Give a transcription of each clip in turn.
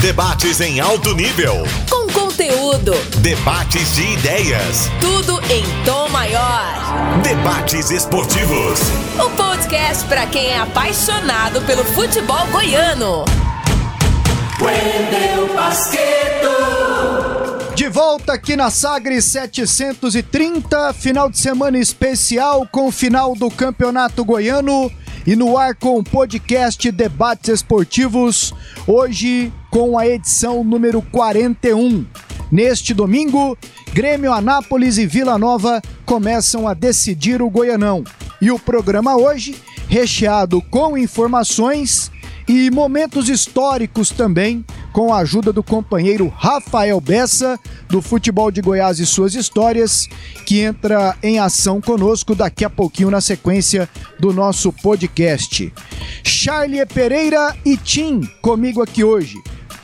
Debates em alto nível. Com conteúdo. Debates de ideias. Tudo em tom maior. Debates esportivos. O podcast para quem é apaixonado pelo futebol goiano. Wendel Basqueto. De volta aqui na Sagres 730, final de semana especial com o final do Campeonato Goiano e no ar com o podcast Debates Esportivos, hoje com a edição número 41. Neste domingo, Grêmio Anápolis e Vila Nova começam a decidir o Goianão. E o programa hoje, recheado com informações e momentos históricos também, com a ajuda do companheiro Rafael Bessa, do Futebol de Goiás e suas histórias, que entra em ação conosco daqui a pouquinho na sequência do nosso podcast. Charlie Pereira e Tim comigo aqui hoje.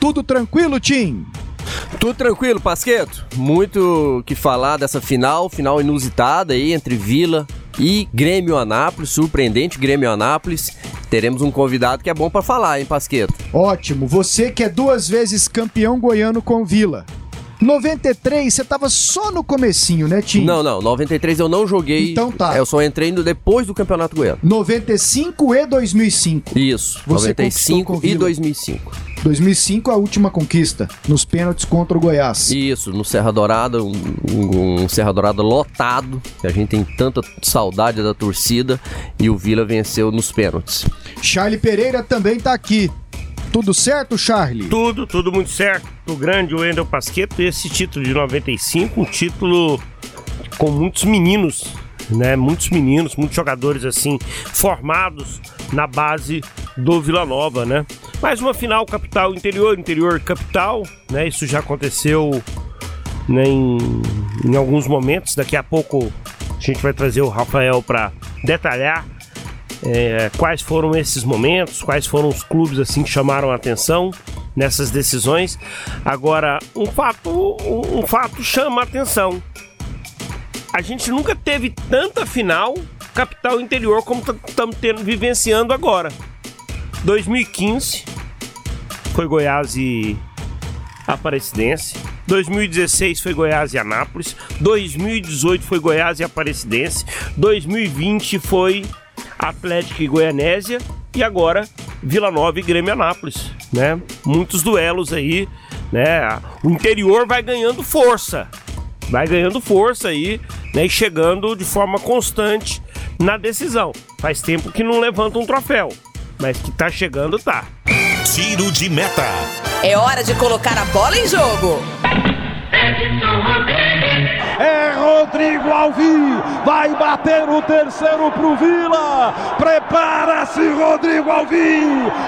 Tudo tranquilo, Tim? Tudo tranquilo, Pasqueto. Muito que falar dessa final, final inusitada aí entre Vila e Grêmio Anápolis, surpreendente Grêmio Anápolis. Teremos um convidado que é bom para falar, hein, Pasqueto? Ótimo. Você que é duas vezes campeão goiano com Vila. 93, você tava só no comecinho, né, Tim? Não, não, 93 eu não joguei. Então tá. Eu só entrei no, depois do Campeonato Goiano. 95 e 2005. Isso, Você 95 e Vila. 2005. 2005 a última conquista, nos pênaltis contra o Goiás. Isso, no Serra Dourada, um, um, um Serra Dourada lotado, que a gente tem tanta saudade da torcida, e o Vila venceu nos pênaltis. Charlie Pereira também tá aqui. Tudo certo, Charlie? Tudo, tudo muito certo. O grande Wendel Pasqueto, esse título de 95, um título com muitos meninos, né? Muitos meninos, muitos jogadores assim, formados na base do Vila Nova, né? Mais uma final capital interior, interior capital, né? Isso já aconteceu né, em, em alguns momentos. Daqui a pouco a gente vai trazer o Rafael para detalhar é, quais foram esses momentos, quais foram os clubes assim que chamaram a atenção nessas decisões. Agora, um fato, um, um fato chama a atenção. A gente nunca teve tanta final capital interior como estamos vivenciando agora. 2015 foi Goiás e Aparecidense. 2016 foi Goiás e Anápolis. 2018 foi Goiás e Aparecidense. 2020 foi Atlético e Goianésia e agora Vila Nova e Grêmio Anápolis, né? Muitos duelos aí, né? O interior vai ganhando força, vai ganhando força aí, né? E chegando de forma constante na decisão. Faz tempo que não levanta um troféu, mas que tá chegando, tá. Tiro de meta. É hora de colocar a bola em jogo. É Rodrigo Alvi, vai bater o terceiro pro Vila. Prepara-se, Rodrigo Alvi.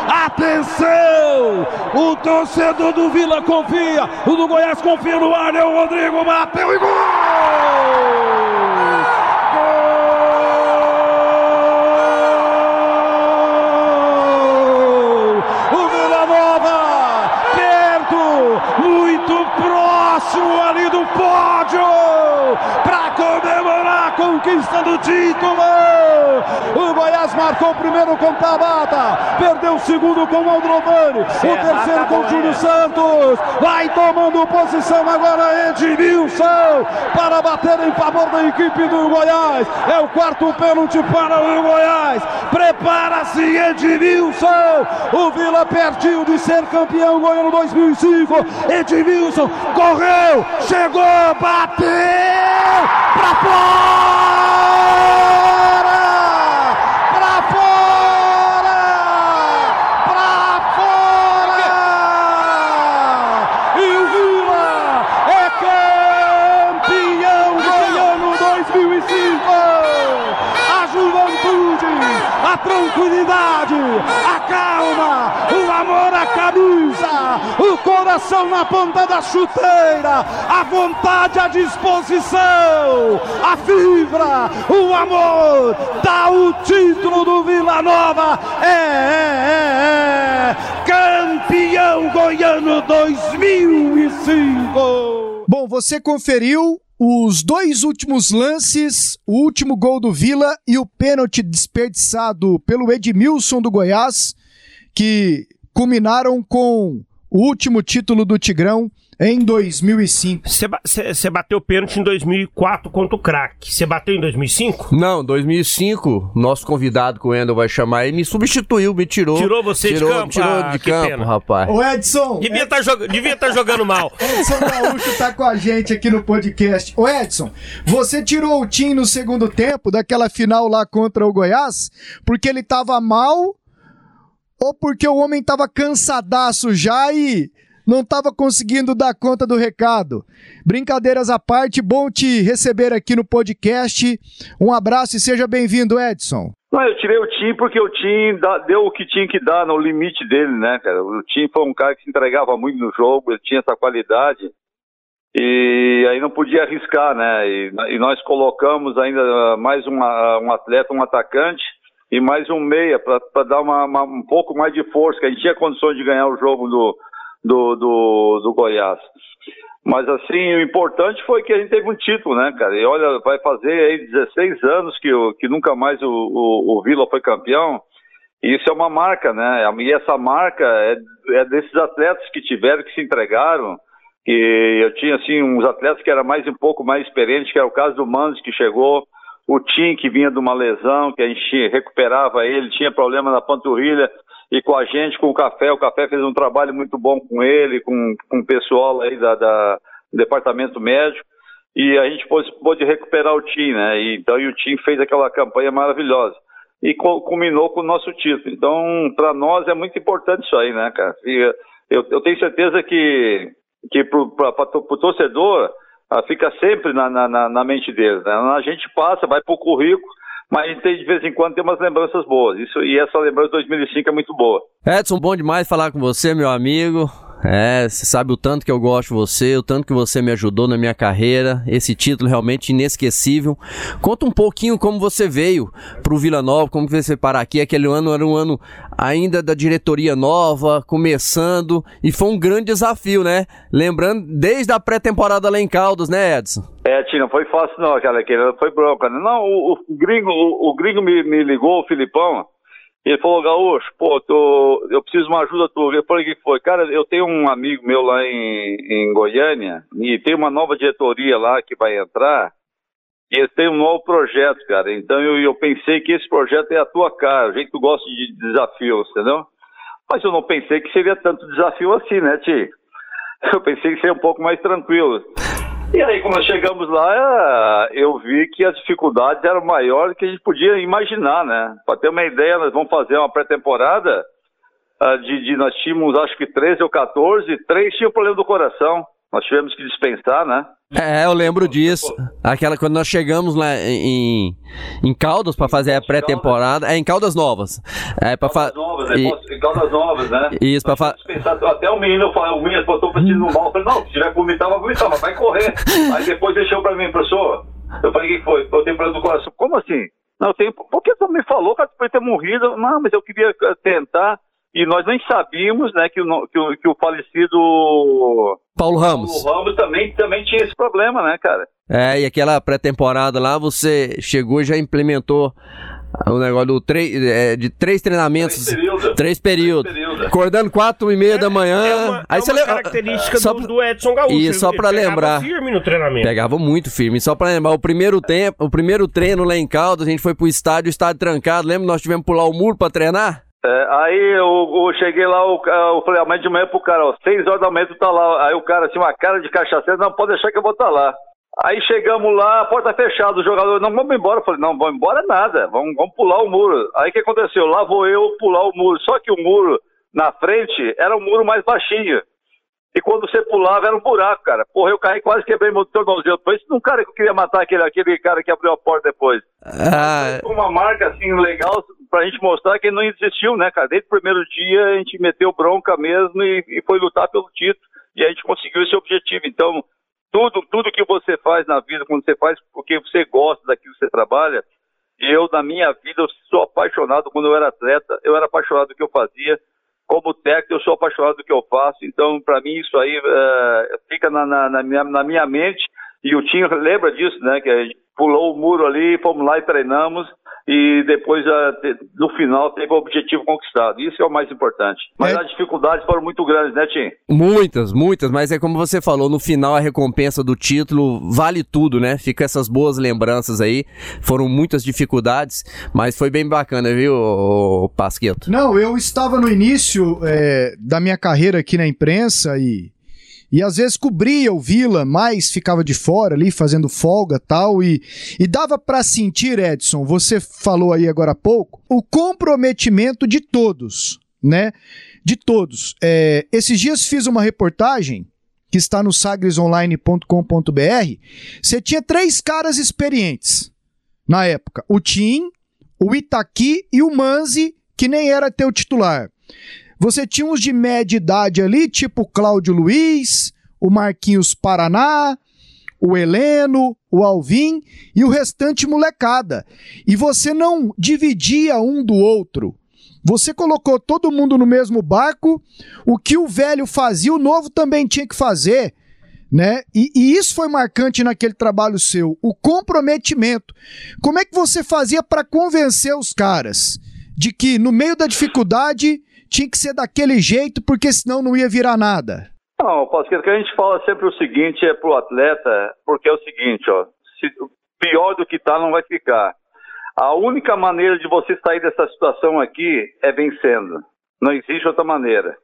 Atenção! O torcedor do Vila confia, o do Goiás confia no ar. É o Rodrigo, bateu e gol! Gol! Conquista do título. O Goiás marcou o primeiro com Tabata, perdeu o segundo com o Aldrovani, o terceiro com o Júlio Santos. Vai tomando posição agora Edmilson para bater em favor da equipe do Goiás. É o quarto pênalti para o Goiás. Prepara-se Edmilson. O Vila pertinho de ser campeão goiano 2005. Edmilson correu, chegou, bateu para fora! Para fora! Para fora! E o Vila é campeão goiano 2005! A juventude, a tranquilidade, a calma, o amor à camisa, o coração na ponta da chuteira, a vontade à disposição, a fibra, o amor, dá o título do Vila Nova, é, é, é, é campeão goiano 2005. Bom, você conferiu os dois últimos lances, o último gol do Vila e o pênalti desperdiçado pelo Edmilson do Goiás, que culminaram com o último título do Tigrão em 2005. Você bateu pênalti em 2004 contra o craque. Você bateu em 2005? Não, 2005. Nosso convidado que o Wendel vai chamar aí me substituiu, me tirou. Tirou você tirou, de campo? Tirou Ah, de que campo, pena. rapaz. Ô Edson, Devia estar devia tá jogando mal. Edson Gaúcho tá com a gente aqui no podcast. Ô Edson, você tirou o Tim no segundo tempo daquela final lá contra o Goiás porque ele tava mal ou porque o homem tava cansadaço já e não tava conseguindo dar conta do recado? Brincadeiras à parte, bom te receber aqui no podcast. Um abraço e seja bem-vindo, Edson. Não, eu tirei o Tim porque o Tim deu o que tinha que dar no limite dele, né, cara? O Tim foi um cara que se entregava muito no jogo, ele tinha essa qualidade e aí não podia arriscar, né? E, e nós colocamos ainda mais uma- um atleta, um atacante e mais um meia para dar uma- uma- um pouco mais de força, que a gente tinha condições de ganhar o jogo do, do, do, do Goiás. Mas assim, o importante foi que a gente teve um título, né, cara? E olha, vai fazer aí 16 anos que, que nunca mais o, o, o Vila foi campeão. E isso é uma marca, né? E essa marca é, é desses atletas que tiveram, que se entregaram. E eu tinha, assim, uns atletas que eram mais um pouco mais experientes, que era o caso do Manos, que chegou. O Tim, que vinha de uma lesão, que a gente recuperava ele, tinha problema na panturrilha. E com a gente, com o Café, o Café fez um trabalho muito bom com ele, com, com o pessoal aí da, da- do departamento médico. E a gente pôde, pôde recuperar o Tim, né? E, então, e o Tim fez aquela campanha maravilhosa e co- culminou com o nosso título. Então, para nós é muito importante isso aí, né, cara? E eu, eu tenho certeza que, que para o torcedor ah, fica sempre na, na- na mente dele. Né? A gente passa, vai para o currículo, mas tem, de vez em quando tem umas lembranças boas. Isso, e essa lembrança de 2005 é muito boa. Edson, bom demais falar com você, meu amigo. É, você sabe o tanto que eu gosto de você, o tanto que você me ajudou na minha carreira. Esse título realmente inesquecível. Conta um pouquinho como você veio pro Vila Nova, como você parar aqui. Aquele ano era um ano ainda da diretoria nova, começando, e foi um grande desafio, né? Lembrando, desde a pré-temporada lá em Caldas, né, Edson? É, Tia, não foi fácil não, aquela que foi bronca. né? Não, o, o gringo, o, o gringo me, me ligou, o Filipão, ele falou, Gaúcho, pô, tô, eu preciso de uma ajuda tua. Eu falei, o que foi? Cara, eu tenho um amigo meu lá em, em Goiânia, e tem uma nova diretoria lá que vai entrar, e eles têm um novo projeto, cara. Então eu, eu pensei que esse projeto é a tua cara, o jeito que tu gosta de desafios, entendeu? Mas eu não pensei que seria tanto desafio assim, né, Ti? Eu pensei que seria um pouco mais tranquilo. E aí, quando nós chegamos lá, eh, eu vi que as dificuldades eram maiores do que a gente podia imaginar, né? Para ter uma ideia, nós vamos fazer uma pré-temporada ah, de, de- nós tínhamos acho que 13 ou 14, três tinham problema do coração. Nós tivemos que dispensar, né? É, eu lembro disso. Aquela quando nós chegamos lá em, em Caldas para fazer a pré-temporada. É, em Caldas Novas. É, para Caldas fazer. novas, né? Posso- Caldas novas, né? Isso, pra fa- Dispensar. Até o menino, falei, o menino botou pra no mal. Eu falei, não, se tiver vomitar, vai vomitar, mas vai correr. Aí depois deixou pra mim, professor. Eu falei, o que foi? Eu tenho problema do coração. Como assim? Não, tenho. Por que tu me falou que eu ter morrido? Não, mas eu queria eh, tentar. E nós nem sabíamos, né, que o, que o, que o falecido Paulo Ramos. Paulo Ramos também, também tinha esse problema, né, cara? É, e aquela pré-temporada lá, você chegou e já implementou o negócio do três, é, de três treinamentos. Três períodos. Três períodos. Três períodos. Acordando quatro e meia da manhã. É uma, aí é você uma característica só do, pra- do Edson Gaúcho. E Ele- só pegava lembrar. firme no treinamento. Pegava muito firme. Só pra lembrar, o primeiro tempo, o primeiro treino lá em Caldas, a gente foi pro estádio, o estádio trancado. Lembra? Nós tivemos que pular o muro pra treinar? É, aí eu, eu cheguei lá, ca- eu falei, amanhã de manhã pro cara, ó, seis horas da manhã tu tá lá. Aí o cara, assim, uma cara de cachaceiro, não, pode deixar que eu vou estar lá. Aí chegamos lá, a porta fechada, o jogador, não, vamos embora. Eu falei, não, vamos embora nada, vamos, vamos pular o muro. Aí o que aconteceu? Lá vou eu pular o muro. Só que o muro na frente era um muro mais baixinho. E quando você pulava era um buraco, cara. Porra, eu caí quase quebrei meu tornozelo. Foi isso um cara que eu queria matar aquele, aquele cara que abriu a porta depois. Ah, uma marca assim legal pra gente mostrar que não existiu, né, cara? Desde o primeiro dia a gente meteu bronca mesmo e, e foi lutar pelo título e a gente conseguiu esse objetivo. Então, tudo, tudo que você faz na vida, quando você faz porque você gosta daquilo que você trabalha, eu na minha vida eu sou apaixonado quando eu era atleta, eu era apaixonado do que eu fazia. Como técnico, eu sou apaixonado do que eu faço. Então, para mim, isso aí eh, fica na, na- na minha, na minha mente. E o Tinho lembra disso, né? Que a gente pulou o muro ali, fomos lá e treinamos. E depois, no final, teve o objetivo conquistado. Isso é o mais importante. Mas é... as dificuldades foram muito grandes, né, Tim? Muitas, muitas, mas é como você falou, no final a recompensa do título vale tudo, né? Fica essas boas lembranças aí. Foram muitas dificuldades, mas foi bem bacana, viu, Pasqueto? Não, eu estava no início é, da minha carreira aqui na imprensa e e às vezes cobria o Vila, mas ficava de fora ali fazendo folga tal e, e dava para sentir, Edson, você falou aí agora há pouco, o comprometimento de todos, né? De todos. É, esses dias fiz uma reportagem que está no sagresonline.com.br. Você tinha três caras experientes na época: o Tim, o Itaqui e o Manzi, que nem era teu titular. Você tinha uns de média idade ali, tipo Cláudio Luiz, o Marquinhos Paraná, o Heleno, o Alvin e o restante molecada. E você não dividia um do outro. Você colocou todo mundo no mesmo barco. O que o velho fazia, o novo também tinha que fazer. Né? E, e isso foi marcante naquele trabalho seu, o comprometimento. Como é que você fazia para convencer os caras de que no meio da dificuldade tinha que ser daquele jeito, porque senão não ia virar nada? Não, Pasqueiro, que a gente fala sempre o seguinte é pro atleta, porque é o seguinte, ó, se, pior do que tá não vai ficar. A única maneira de você sair dessa situação aqui é vencendo. Não existe outra maneira.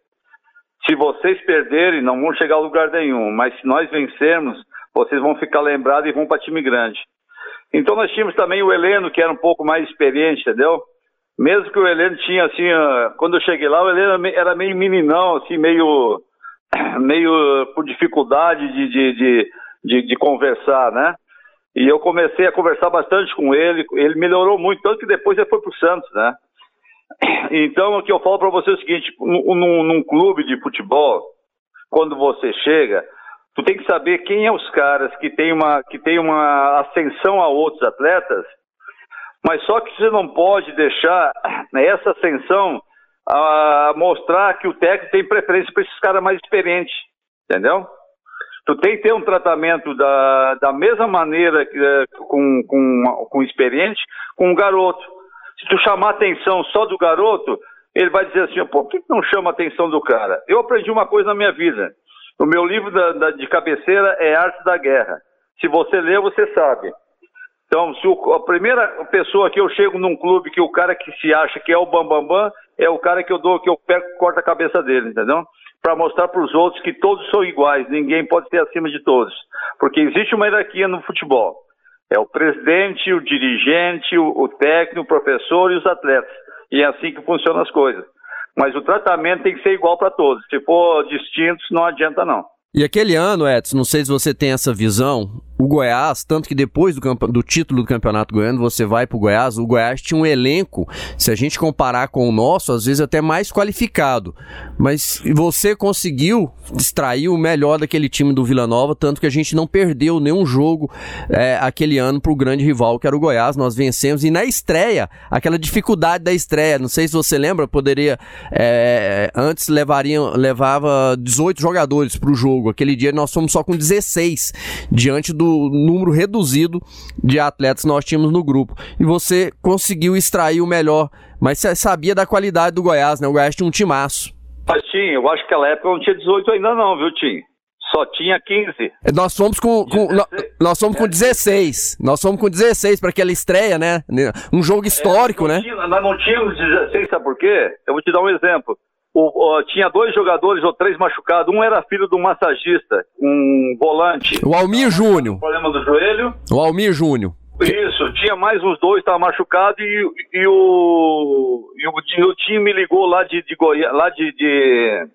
Se vocês perderem, não vão chegar a lugar nenhum, mas se nós vencermos, vocês vão ficar lembrados e vão para time grande. Então nós tínhamos também o Heleno, que era um pouco mais experiente, entendeu? Mesmo que o Heleno tinha, assim, quando eu cheguei lá, o Heleno era meio meninão, assim, meio, meio por dificuldade de, de, de, de, de conversar, né? E eu comecei a conversar bastante com ele, ele melhorou muito, tanto que depois ele foi pro Santos, né? Então, o que eu falo para você é o seguinte, num, num clube de futebol, quando você chega, tu tem que saber quem é os caras que tem uma, que tem uma ascensão a outros atletas mas só que você não pode deixar essa ascensão a mostrar que o técnico tem preferência para esses caras mais experientes, entendeu? Tu tem que ter um tratamento da, da mesma maneira é, com, com, com experiente com o garoto. Se tu chamar atenção só do garoto, ele vai dizer assim, por que não chama atenção do cara? Eu aprendi uma coisa na minha vida. O meu livro da, da, de cabeceira é Arte da Guerra. Se você ler, você sabe. Então, se o, a primeira pessoa que eu chego num clube que o cara que se acha que é o bambambam bam, bam, é o cara que eu dou, que eu pego corto a cabeça dele, entendeu? Para mostrar para os outros que todos são iguais, ninguém pode ser acima de todos. Porque existe uma hierarquia no futebol. É o presidente, o dirigente, o, o técnico, o professor e os atletas. E é assim que funcionam as coisas. Mas o tratamento tem que ser igual para todos. Se for distintos, não adianta não. E aquele ano, Edson, não sei se você tem essa visão, o Goiás, tanto que depois do, do título do Campeonato Goiano, você vai pro Goiás, o Goiás tinha um elenco, se a gente comparar com o nosso, às vezes até mais qualificado. Mas você conseguiu extrair o melhor daquele time do Vila Nova, tanto que a gente não perdeu nenhum jogo é, aquele ano pro grande rival que era o Goiás, nós vencemos. E na estreia, aquela dificuldade da estreia, não sei se você lembra, poderia. É, antes levariam, levava 18 jogadores pro jogo. Aquele dia nós fomos só com 16 diante do do número reduzido de atletas que nós tínhamos no grupo. E você conseguiu extrair o melhor, mas você sabia da qualidade do Goiás, né? O Goiás tinha um timaço. Mas tinha, eu acho que aquela época não tinha 18 ainda não, viu, Tim? Só tinha 15. Nós fomos com, com nós fomos com 16. Nós fomos com 16 para aquela estreia, né? Um jogo histórico, é, né? Tinha, nós não tínhamos 16, sabe por quê? Eu vou te dar um exemplo o, o, tinha dois jogadores ou três machucados. Um era filho um massagista, um volante. O Almir Júnior. Problema do joelho. O Almir Júnior. Isso, tinha mais uns dois, estava machucado e, e, o, e, o, e o time me ligou lá de, de lá de, de,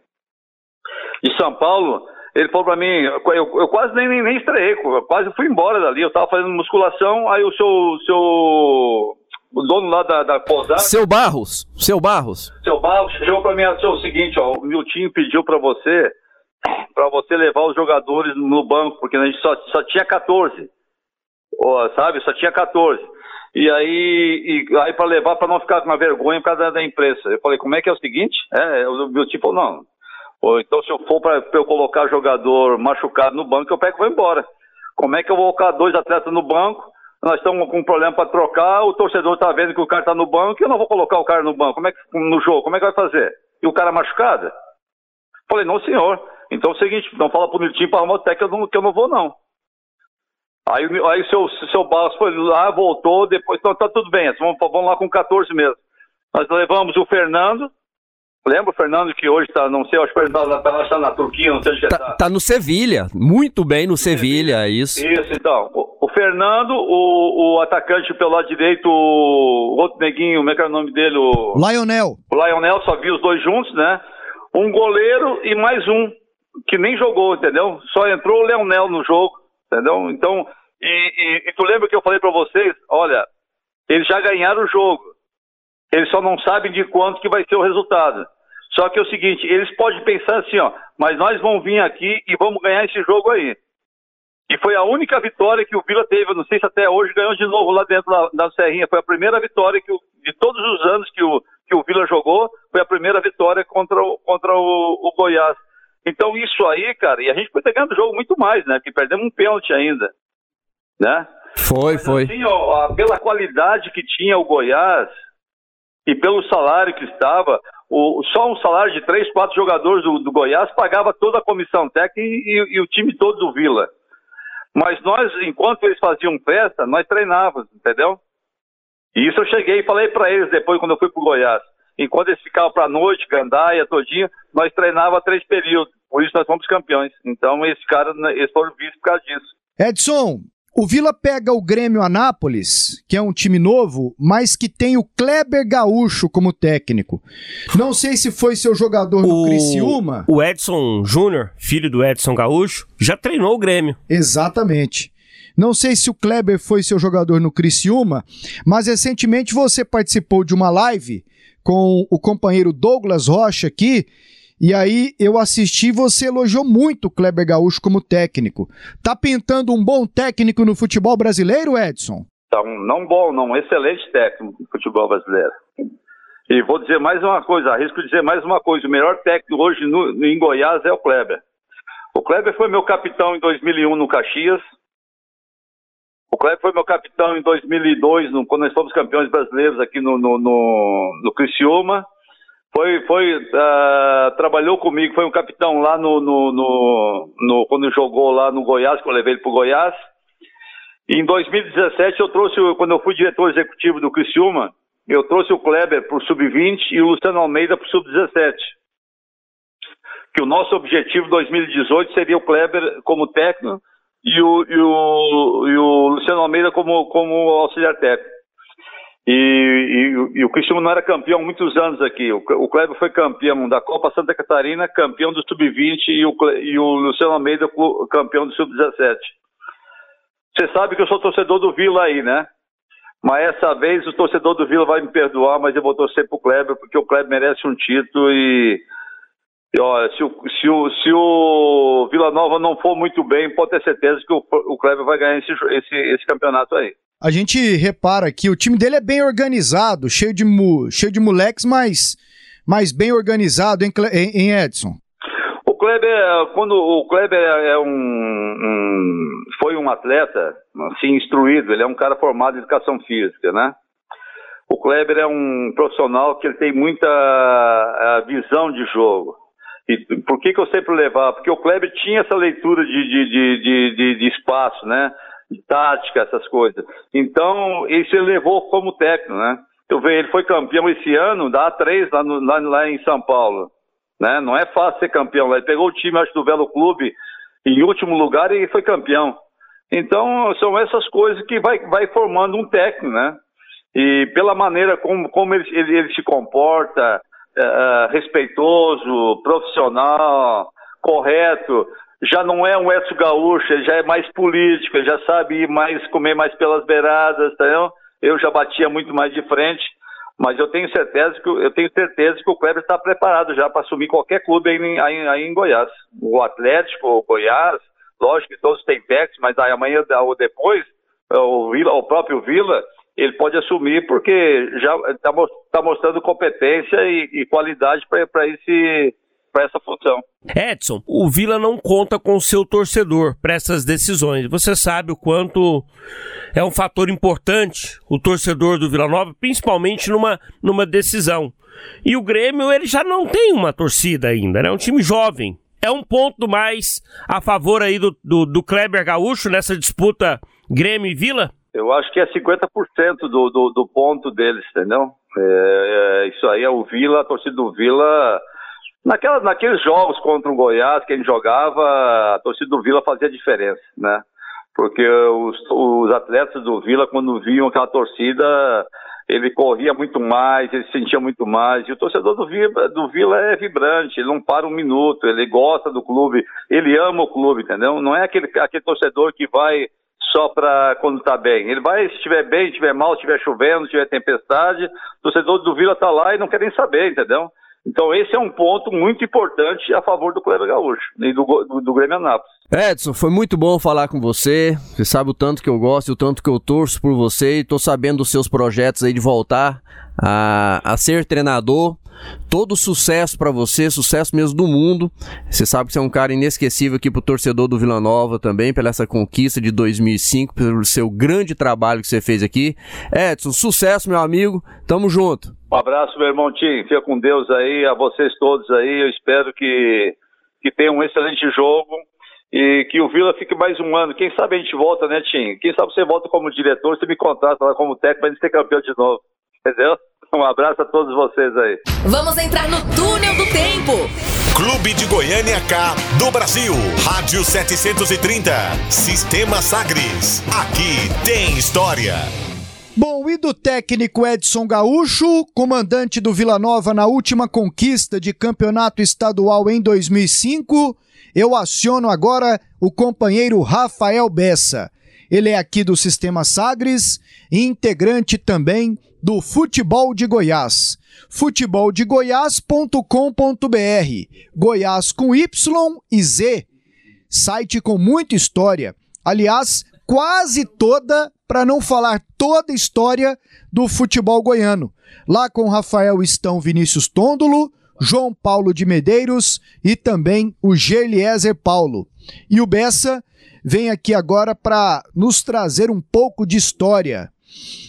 de, São Paulo. Ele falou para mim, eu, eu, quase nem, nem, nem estreiei, quase fui embora dali. Eu estava fazendo musculação, aí o seu, seu o dono lá da, da pousada. Seu Barros, seu Barros. Seu Barros chegou para mim assim, o seguinte, ó, o Miltinho pediu para você, para você levar os jogadores no banco, porque a gente só, só tinha 14, ó, sabe, só tinha 14. E aí, e, aí para levar, para não ficar com uma vergonha por causa da, da, imprensa. Eu falei, como é que é o seguinte? É, o Miltinho falou, não, ou então se eu for para eu colocar jogador machucado no banco, eu pego e vou embora. Como é que eu vou colocar dois atletas no banco nós estamos com um problema para trocar, o torcedor está vendo que o cara está no banco e eu não vou colocar o cara no banco. Como é que, no jogo, como é que vai fazer? E o cara machucado? Falei, não, senhor. Então é o seguinte, não fala pro Nilton para arrumar o técnico que eu não vou, não. Aí, aí seu, seu Barros foi lá, voltou, depois, então tá tudo bem, vamos, vamos lá com 14 mesmo. Nós levamos o Fernando, lembra o Fernando que hoje está, não sei, acho que ele está tá, tá na Turquia, não sei onde tá, está. Tá no Sevilha, muito bem no Sevilha, isso. Isso, então. O, o Fernando, o, o, atacante pelo lado direito, o outro neguinho, como é que é o nome dele? O Lionel. O Lionel, só vi os dois juntos, né? Um goleiro e mais um, que nem jogou, entendeu? Só entrou o Leonel no jogo, entendeu? Então, e, e, e tu lembra que eu falei para vocês? Olha, eles já ganharam o jogo. Eles só não sabem de quanto que vai ser o resultado. Só que é o seguinte, eles podem pensar assim, ó, mas nós vamos vir aqui e vamos ganhar esse jogo aí. E foi a única vitória que o Vila teve, eu não sei se até hoje ganhou de novo lá dentro da, da Serrinha. Foi a primeira vitória que o, de todos os anos que o, que o Vila jogou, foi a primeira vitória contra o, contra o, o Goiás. Então isso aí, cara, e a gente foi ter ganhando o jogo muito mais, né? Que perdemos um pênalti ainda né? Foi, Mas, foi. Assim, ó, pela qualidade que tinha o Goiás e pelo salário que estava, o, só um salário de três, quatro jogadores do, do Goiás pagava toda a comissão técnica e, e, e, o time todo do Vila. Mas nós, enquanto eles faziam festa, nós treinávamos, entendeu? E isso eu cheguei e falei para eles depois, quando eu fui pro Goiás. Enquanto eles ficavam para noite, gandaia, todinha, nós treinava três períodos. Por isso nós fomos campeões. Então, esse cara, eles foram vistos por causa disso. Edson, o Vila pega o Grêmio Anápolis, que é um time novo, mas que tem o Kleber Gaúcho como técnico. Não sei se foi seu jogador no O, Criciúma. o Edson Júnior, filho do Edson Gaúcho, já treinou o Grêmio. Exatamente. Não sei se o Kleber foi seu jogador no Criciúma, mas recentemente você participou de uma live com o companheiro Douglas Rocha aqui, e aí eu assisti, você elogiou muito o Kleber Gaúcho como técnico. Tá pintando um bom técnico no futebol brasileiro, Edson? Tá um, não bom, não, excelente técnico no futebol brasileiro. E vou dizer mais uma coisa, arrisco dizer mais uma coisa, o melhor técnico hoje no, em Goiás é o Kleber. O Kleber foi meu capitão em 2001 no Caxias. O Kleber foi meu capitão em 2002, no, quando nós fomos campeões brasileiros aqui no, no, no, no Criciúma foi, foi uh, trabalhou comigo, foi um capitão lá no, no, no, no, quando jogou lá no Goiás, que eu levei ele para o Goiás. Em 2017 eu trouxe, quando eu fui diretor executivo do Criciúma, eu trouxe o Kleber para o sub-20 e o Luciano Almeida para o sub-17. Que o nosso objetivo 2018 seria o Kleber como técnico e o, e o, e o Luciano Almeida como, como auxiliar técnico. E, e, e, o Cristiano não era campeão muitos anos aqui. O, o Kleber foi campeão da Copa Santa Catarina, campeão do Sub-20 e o, e o Luciano Almeida campeão do Sub-17. Você sabe que eu sou torcedor do Vila aí, né? Mas essa vez o torcedor do Vila vai me perdoar, mas eu vou torcer pro Kleber, porque o Kleber merece um título e. e olha, se o, se, o, se o Vila Nova não for muito bem, pode ter certeza que o, o Kleber vai ganhar esse, esse, esse campeonato aí. A gente repara que o time dele é bem organizado, cheio de, cheio de moleques, mas, mas bem organizado, hein, em Edson? O Kleber, quando o Kleber é um, um, foi um atleta assim instruído, ele é um cara formado em educação física, né? O Kleber é um profissional que ele tem muita visão de jogo. E por que, que eu sempre levava? Porque o Kleber tinha essa leitura de, de, de, de, de espaço, né? Tática, essas coisas. Então, isso ele levou como técnico, né? Eu vejo, ele foi campeão esse ano da A3 lá, no, lá, lá, em São Paulo. Né? Não é fácil ser campeão. Ele pegou o time, acho, do Velo Clube em último lugar e foi campeão. Então, são essas coisas que vai, vai formando um técnico, né? E pela maneira como, como ele, ele, ele se comporta, é, respeitoso, profissional, correto, já não é um Edson Gaúcho, ele já é mais político, ele já sabe ir mais, comer mais pelas beiradas, entendeu? Eu já batia muito mais de frente, mas eu tenho certeza que eu tenho certeza que o Kleber está preparado já para assumir qualquer clube aí, aí, aí, em Goiás. O Atlético, o Goiás, lógico que todos têm PEX, mas aí amanhã ou depois, o, Vila, o próprio Vila, ele pode assumir porque já está tá mostrando competência e, e qualidade para esse para essa função. Edson, o Vila não conta com o seu torcedor para essas decisões. Você sabe o quanto é um fator importante o torcedor do Vila Nova, principalmente numa, numa decisão. E o Grêmio ele já não tem uma torcida ainda, né? É um time jovem. É um ponto mais a favor aí do, do, do Kleber Gaúcho nessa disputa Grêmio e Vila? Eu acho que é 50% do, do, do ponto deles, entendeu? É, é, isso aí é o Vila, a torcida do Vila. Naquela, naqueles jogos contra o Goiás que a gente jogava, a torcida do Vila fazia diferença, né? Porque os, os atletas do Vila, quando viam aquela torcida, ele corria muito mais, ele sentia muito mais. E o torcedor do Vila, do Vila é vibrante, ele não para um minuto, ele gosta do clube, ele ama o clube, entendeu? Não é aquele, aquele torcedor que vai só para quando está bem. Ele vai, se estiver bem, se estiver mal, se estiver chovendo, se tiver tempestade, o torcedor do Vila está lá e não quer nem saber, entendeu? Então esse é um ponto muito importante a favor do Cleber Gaúcho e do, do, do Grêmio Anápolis. Edson, foi muito bom falar com você. Você sabe o tanto que eu gosto e o tanto que eu torço por você. E tô sabendo dos seus projetos aí de voltar a, a ser treinador. Todo sucesso para você, sucesso mesmo do mundo. Você sabe que você é um cara inesquecível aqui pro torcedor do Vila Nova também, pela essa conquista de 2005, pelo seu grande trabalho que você fez aqui. Edson, sucesso, meu amigo. Tamo junto. Um abraço, meu irmão Tim. Fica com Deus aí, a vocês todos aí. Eu espero que, que tenham um excelente jogo e que o Vila fique mais um ano. Quem sabe a gente volta, né, Tim? Quem sabe você volta como diretor, você me contrata lá como técnico pra gente ser campeão de novo. Entendeu? Um abraço a todos vocês aí. Vamos entrar no túnel do tempo. Clube de Goiânia K do Brasil. Rádio 730. Sistema Sagres. Aqui tem história. Bom, e do técnico Edson Gaúcho, comandante do Vila Nova na última conquista de campeonato estadual em 2005, eu aciono agora o companheiro Rafael Bessa. Ele é aqui do Sistema Sagres integrante também do Futebol de Goiás. futeboldegoiás.com.br. Goiás com Y e Z. Site com muita história. Aliás, quase toda, para não falar toda a história do futebol goiano. Lá com Rafael estão Vinícius Tôndolo, João Paulo de Medeiros e também o Gerliezer Paulo. E o Bessa vem aqui agora para nos trazer um pouco de história.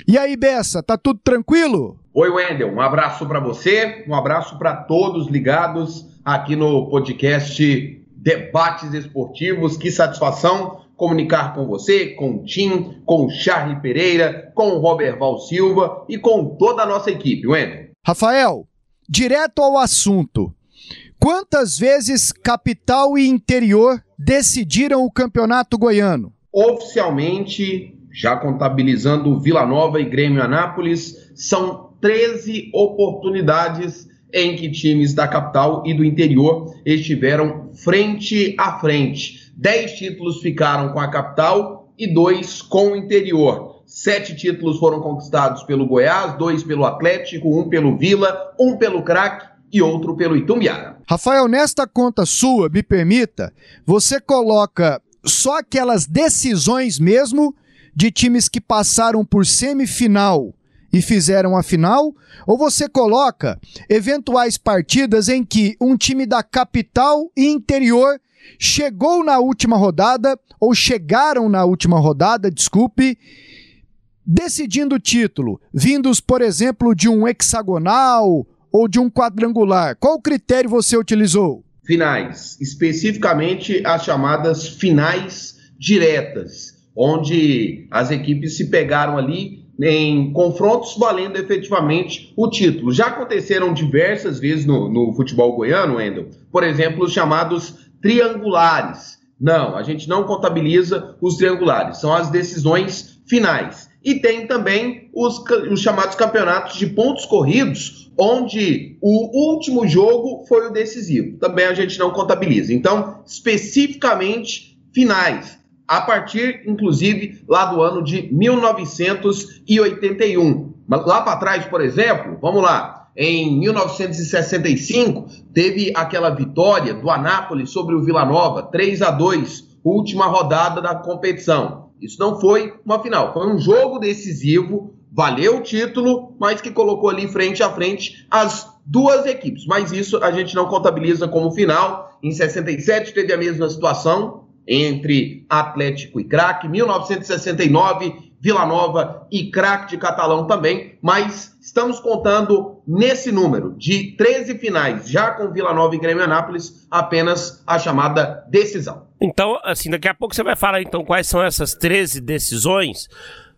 E aí, Bessa, tá tudo tranquilo? Oi, Wendel, um abraço para você, um abraço para todos ligados aqui no podcast Debates Esportivos. Que satisfação comunicar com você, com o Tim, com o Charlie Pereira, com o Robert Val Silva e com toda a nossa equipe, Wendel. Rafael, direto ao assunto. Quantas vezes capital e interior decidiram o campeonato goiano? Oficialmente, já contabilizando Vila Nova e Grêmio Anápolis, são 13 oportunidades em que times da capital e do interior estiveram frente a frente. Dez títulos ficaram com a capital e dois com o interior. Sete títulos foram conquistados pelo Goiás, dois pelo Atlético, um pelo Vila, um pelo Craque e outro pelo Itumbiara. Rafael, nesta conta sua, me permita, você coloca só aquelas decisões mesmo de times que passaram por semifinal e fizeram a final? Ou você coloca eventuais partidas em que um time da capital e interior chegou na última rodada, ou chegaram na última rodada, desculpe, decidindo o título, vindos, por exemplo, de um hexagonal ou de um quadrangular? Qual critério você utilizou? Finais, especificamente as chamadas finais diretas, onde as equipes se pegaram ali em confrontos valendo efetivamente o título. Já aconteceram diversas vezes no, no futebol goiano, Wendel, por exemplo, os chamados triangulares. Não, a gente não contabiliza os triangulares, são as decisões finais. E tem também os, os chamados campeonatos de pontos corridos, onde o último jogo foi o decisivo. Também a gente não contabiliza. Então, especificamente finais, a partir, inclusive, lá do ano de 1981. Lá para trás, por exemplo, vamos lá, em 1965, teve aquela vitória do Anápolis sobre o Vila Nova, 3 a 2, última rodada da competição. Isso não foi uma final, foi um jogo decisivo, valeu o título, mas que colocou ali frente a frente as duas equipes, mas isso a gente não contabiliza como final. Em 67 teve a mesma situação entre Atlético e Craque, 1969 Vila Nova e Craque de Catalão também, mas estamos contando nesse número de 13 finais, já com Vila Nova e Grêmio Anápolis, apenas a chamada decisão. Então, assim, daqui a pouco você vai falar então quais são essas 13 decisões.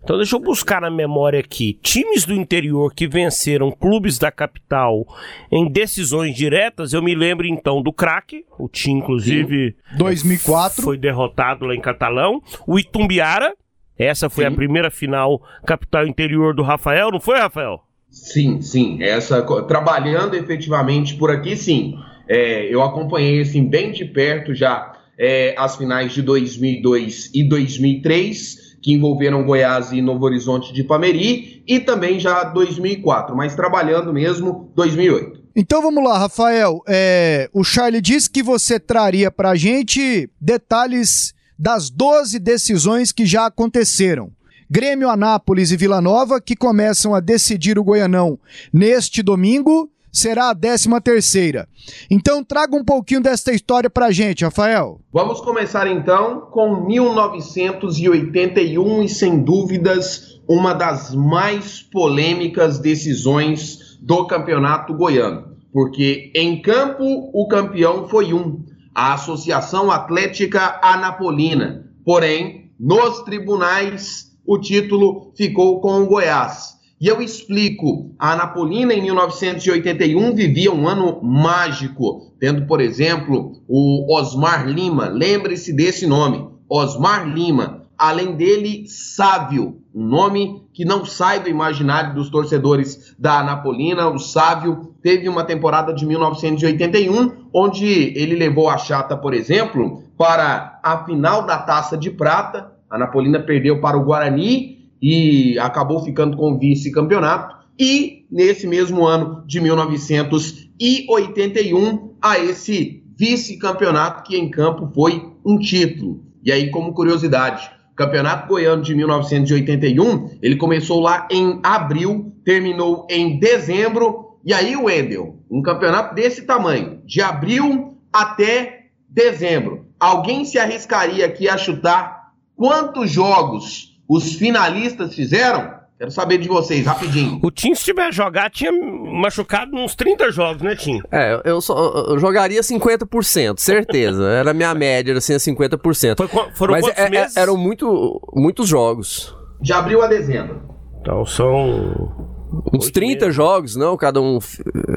Então deixa eu buscar na memória aqui. Times do interior que venceram clubes da capital em decisões diretas, eu me lembro então do craque, o time inclusive 2004 foi derrotado lá em Catalão, o Itumbiara, essa foi sim. a primeira final capital interior do Rafael, não foi, Rafael? Sim, sim. Essa trabalhando efetivamente por aqui, sim. É, eu acompanhei assim bem de perto já é, as finais de 2002 e 2003, que envolveram Goiás e Novo Horizonte de Pameri, e também já 2004, mas trabalhando mesmo 2008. Então vamos lá, Rafael. É, o Charlie disse que você traria para a gente detalhes das 12 decisões que já aconteceram. Grêmio, Anápolis e Vila Nova, que começam a decidir o Goianão neste domingo, será a 13 terceira. Então traga um pouquinho desta história pra gente, Rafael. Vamos começar então com 1981 e sem dúvidas uma das mais polêmicas decisões do Campeonato Goiano, porque em campo o campeão foi um, a Associação Atlética Anapolina. Porém, nos tribunais, o título ficou com o Goiás. E eu explico: a Anapolina, em 1981, vivia um ano mágico, tendo, por exemplo, o Osmar Lima. Lembre-se desse nome: Osmar Lima. Além dele, Sávio, um nome que não sai do imaginário dos torcedores da Anapolina. O Sávio teve uma temporada de 1981, onde ele levou a chata, por exemplo, para a final da Taça de Prata. A Anapolina perdeu para o Guarani e acabou ficando com o vice-campeonato. E nesse mesmo ano de 1981, a esse vice-campeonato que em campo foi um título. E aí, como curiosidade, Campeonato Goiano de 1981, ele começou lá em abril, terminou em dezembro. E aí, Wendel, um campeonato desse tamanho, de abril até dezembro. Alguém se arriscaria aqui a chutar quantos jogos os finalistas fizeram? Quero saber de vocês, rapidinho. O Tim, se tiver jogar, tinha machucado uns 30 jogos, né, Tim? É, eu, só, eu jogaria 50%, certeza. Era a minha média, era assim, 50%. Foi, foram Mas é, é, meses? eram muito, muitos jogos. De abril a dezembro. Então são... Uns 30 meses. jogos, não? Cada um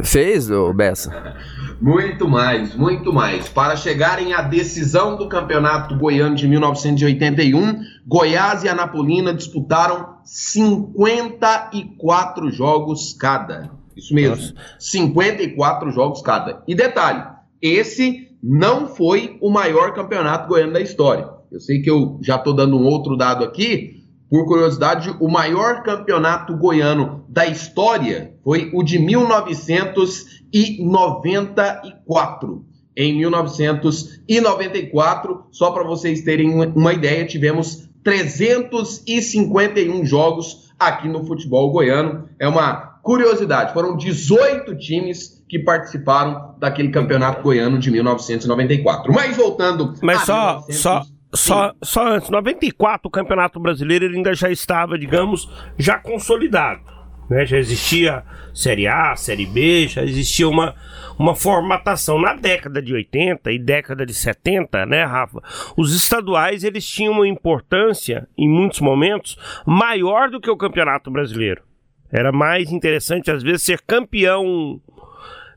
fez, ô Bessa? Muito mais, muito mais. Para chegarem à decisão do Campeonato Goiano de 1981, Goiás e Anapolina disputaram 54 jogos cada. Isso mesmo, Nossa. 54 jogos cada. E detalhe, esse não foi o maior campeonato goiano da história. Eu sei que eu já estou dando um outro dado aqui, por curiosidade, o maior campeonato goiano da história foi o de 1994. Em 1994, só para vocês terem uma ideia, tivemos 351 jogos aqui no futebol goiano. É uma curiosidade, foram 18 times que participaram daquele campeonato goiano de 1994. Mas voltando Mas só, 1900... só só, só antes, 94, o Campeonato Brasileiro ainda já estava, digamos, já consolidado. Né? Já existia Série A, Série B, já existia uma, uma formatação. Na década de 80 e década de 70, né, Rafa? Os estaduais eles tinham uma importância, em muitos momentos, maior do que o Campeonato Brasileiro. Era mais interessante, às vezes, ser campeão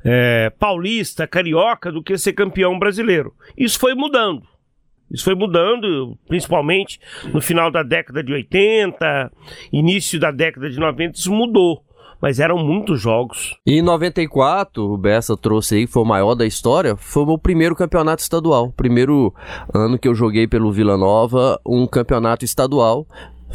é, paulista, carioca, do que ser campeão brasileiro. Isso foi mudando. Isso foi mudando, principalmente no final da década de 80, início da década de 90, isso mudou. Mas eram muitos jogos. E em 94, o Bessa trouxe aí, foi o maior da história, foi o meu primeiro campeonato estadual. Primeiro ano que eu joguei pelo Vila Nova, um campeonato estadual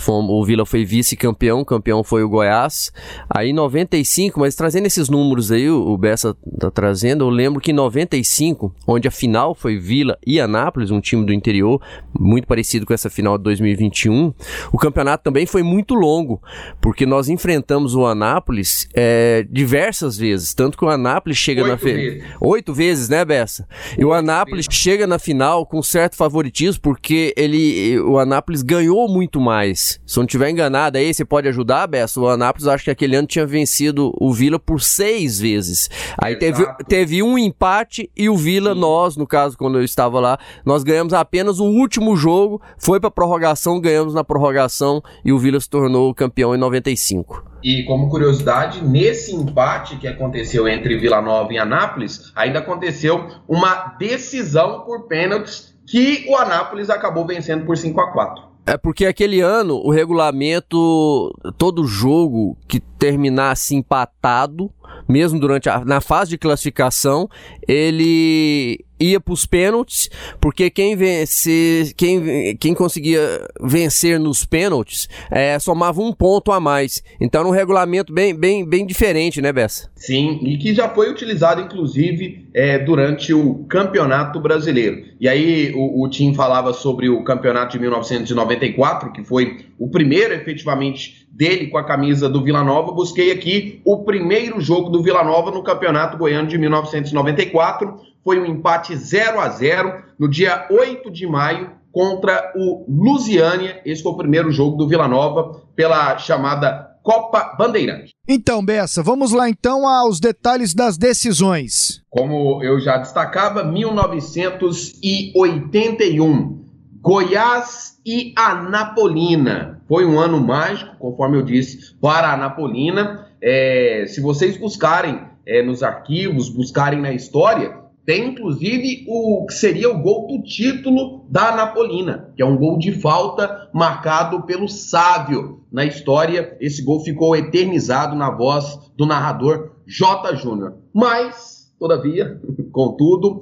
o Vila foi vice-campeão, campeão foi o Goiás. Aí 95, mas trazendo esses números aí, o Bessa tá trazendo, eu lembro que em 95, onde a final foi Vila e Anápolis, um time do interior, muito parecido com essa final de 2021, o campeonato também foi muito longo, porque nós enfrentamos o Anápolis é, diversas vezes, tanto que o Anápolis chega Oito na final. vezes. Oito vezes, né, Bessa? E o Anápolis chega na final com certo favoritismo, porque ele, o Anápolis ganhou muito mais. Se eu não estiver enganado aí, você pode ajudar, Bessa? O Anápolis, acho que aquele ano tinha vencido o Vila por seis vezes. Aí teve, teve um empate e o Vila, nós, no caso, quando eu estava lá, nós ganhamos apenas o último jogo, foi pra prorrogação, ganhamos na prorrogação e o Vila se tornou campeão em 95. E como curiosidade, nesse empate que aconteceu entre Vila Nova e Anápolis, ainda aconteceu uma decisão por pênaltis que o Anápolis acabou vencendo por 5 a 4 É porque aquele ano o regulamento, todo jogo que terminasse empatado, mesmo durante a na fase de classificação, ele ia para os pênaltis, porque quem vencer, quem, quem conseguia vencer nos pênaltis é, somava um ponto a mais. Então era um regulamento bem, bem, bem diferente, né, Bessa? Sim, e que já foi utilizado, inclusive, é, durante o Campeonato Brasileiro. E aí o, o Tim falava sobre o campeonato de 1994, que foi o primeiro efetivamente dele com a camisa do Vila Nova. Busquei aqui o primeiro jogo do Vila Nova no Campeonato Goiano de 1994. Foi um empate 0 a 0 no dia 8 de maio contra o Lusiânia. Esse foi o primeiro jogo do Vila Nova pela chamada Copa Bandeirante. Então, Bessa, vamos lá então aos detalhes das decisões. Como eu já destacava, 1981, Goiás e Anapolina. Foi um ano mágico, conforme eu disse, para a Anapolina. É, se vocês buscarem é, nos arquivos, buscarem na história, tem inclusive o que seria o gol do título da Anapolina, que é um gol de falta marcado pelo Sávio. Na história, esse gol ficou eternizado na voz do narrador J. Júnior. Mas, todavia, contudo,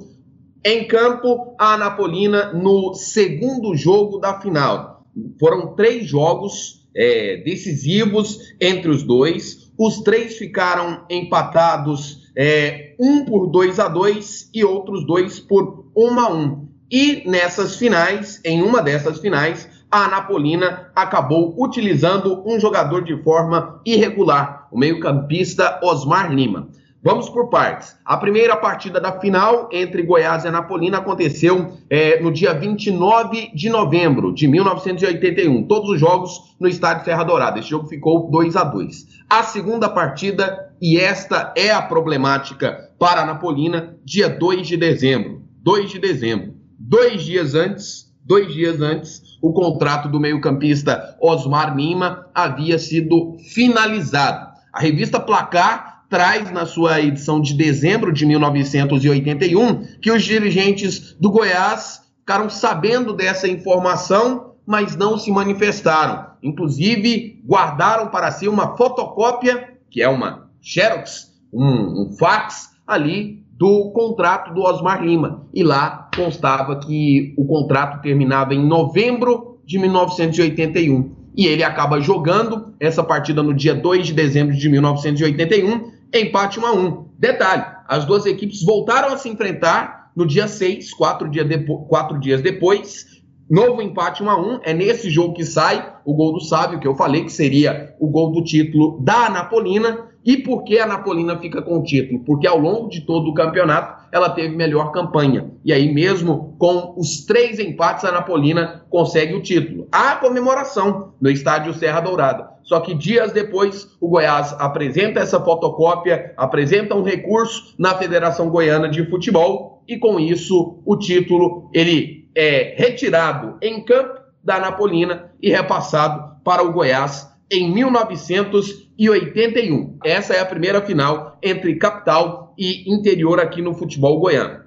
em campo, a Anapolina no segundo jogo da final. Foram três jogos é, decisivos entre os dois. Os três ficaram empatados, é, um por 2 a 2 e outros dois por 1 a 1. E nessas finais, em uma dessas finais, a Anapolina acabou utilizando um jogador de forma irregular, o meio-campista Osmar Lima. Vamos por partes. A primeira partida da final entre Goiás e Anapolina aconteceu é, no dia 29 de novembro de 1981. Todos os jogos no estádio Serra Dourada. Esse jogo ficou 2 a 2 A segunda partida, e esta é a problemática para Anapolina, dia 2 de dezembro. 2 de dezembro. Dois dias antes, dois dias antes, o contrato do meio-campista Osmar Lima havia sido finalizado. A revista Placar traz na sua edição de dezembro de 1981 que os dirigentes do Goiás ficaram sabendo dessa informação, mas não se manifestaram. Inclusive, guardaram para si uma fotocópia, que é uma xerox, um, um fax ali do contrato do Osmar Lima. E lá constava que o contrato terminava em novembro de 1981. E ele acaba jogando essa partida no dia 2 de dezembro de 1981, empate 1 a 1. Detalhe, as duas equipes voltaram a se enfrentar no dia 6, quatro, dia depo quatro dias depois. Novo empate 1 a 1. É nesse jogo que sai o gol do Sábio, que eu falei que seria o gol do título da Anapolina. E por que a Napolina fica com o título? Porque ao longo de todo o campeonato ela teve melhor campanha. E aí, mesmo com os três empates, a Napolina consegue o título. Há comemoração no estádio Serra Dourada. Só que dias depois, o Goiás apresenta essa fotocópia, apresenta um recurso na Federação Goiana de Futebol e com isso o título ele é retirado em campo da Napolina e repassado para o Goiás em 1981. Essa é a primeira final entre capital e interior aqui no futebol goiano.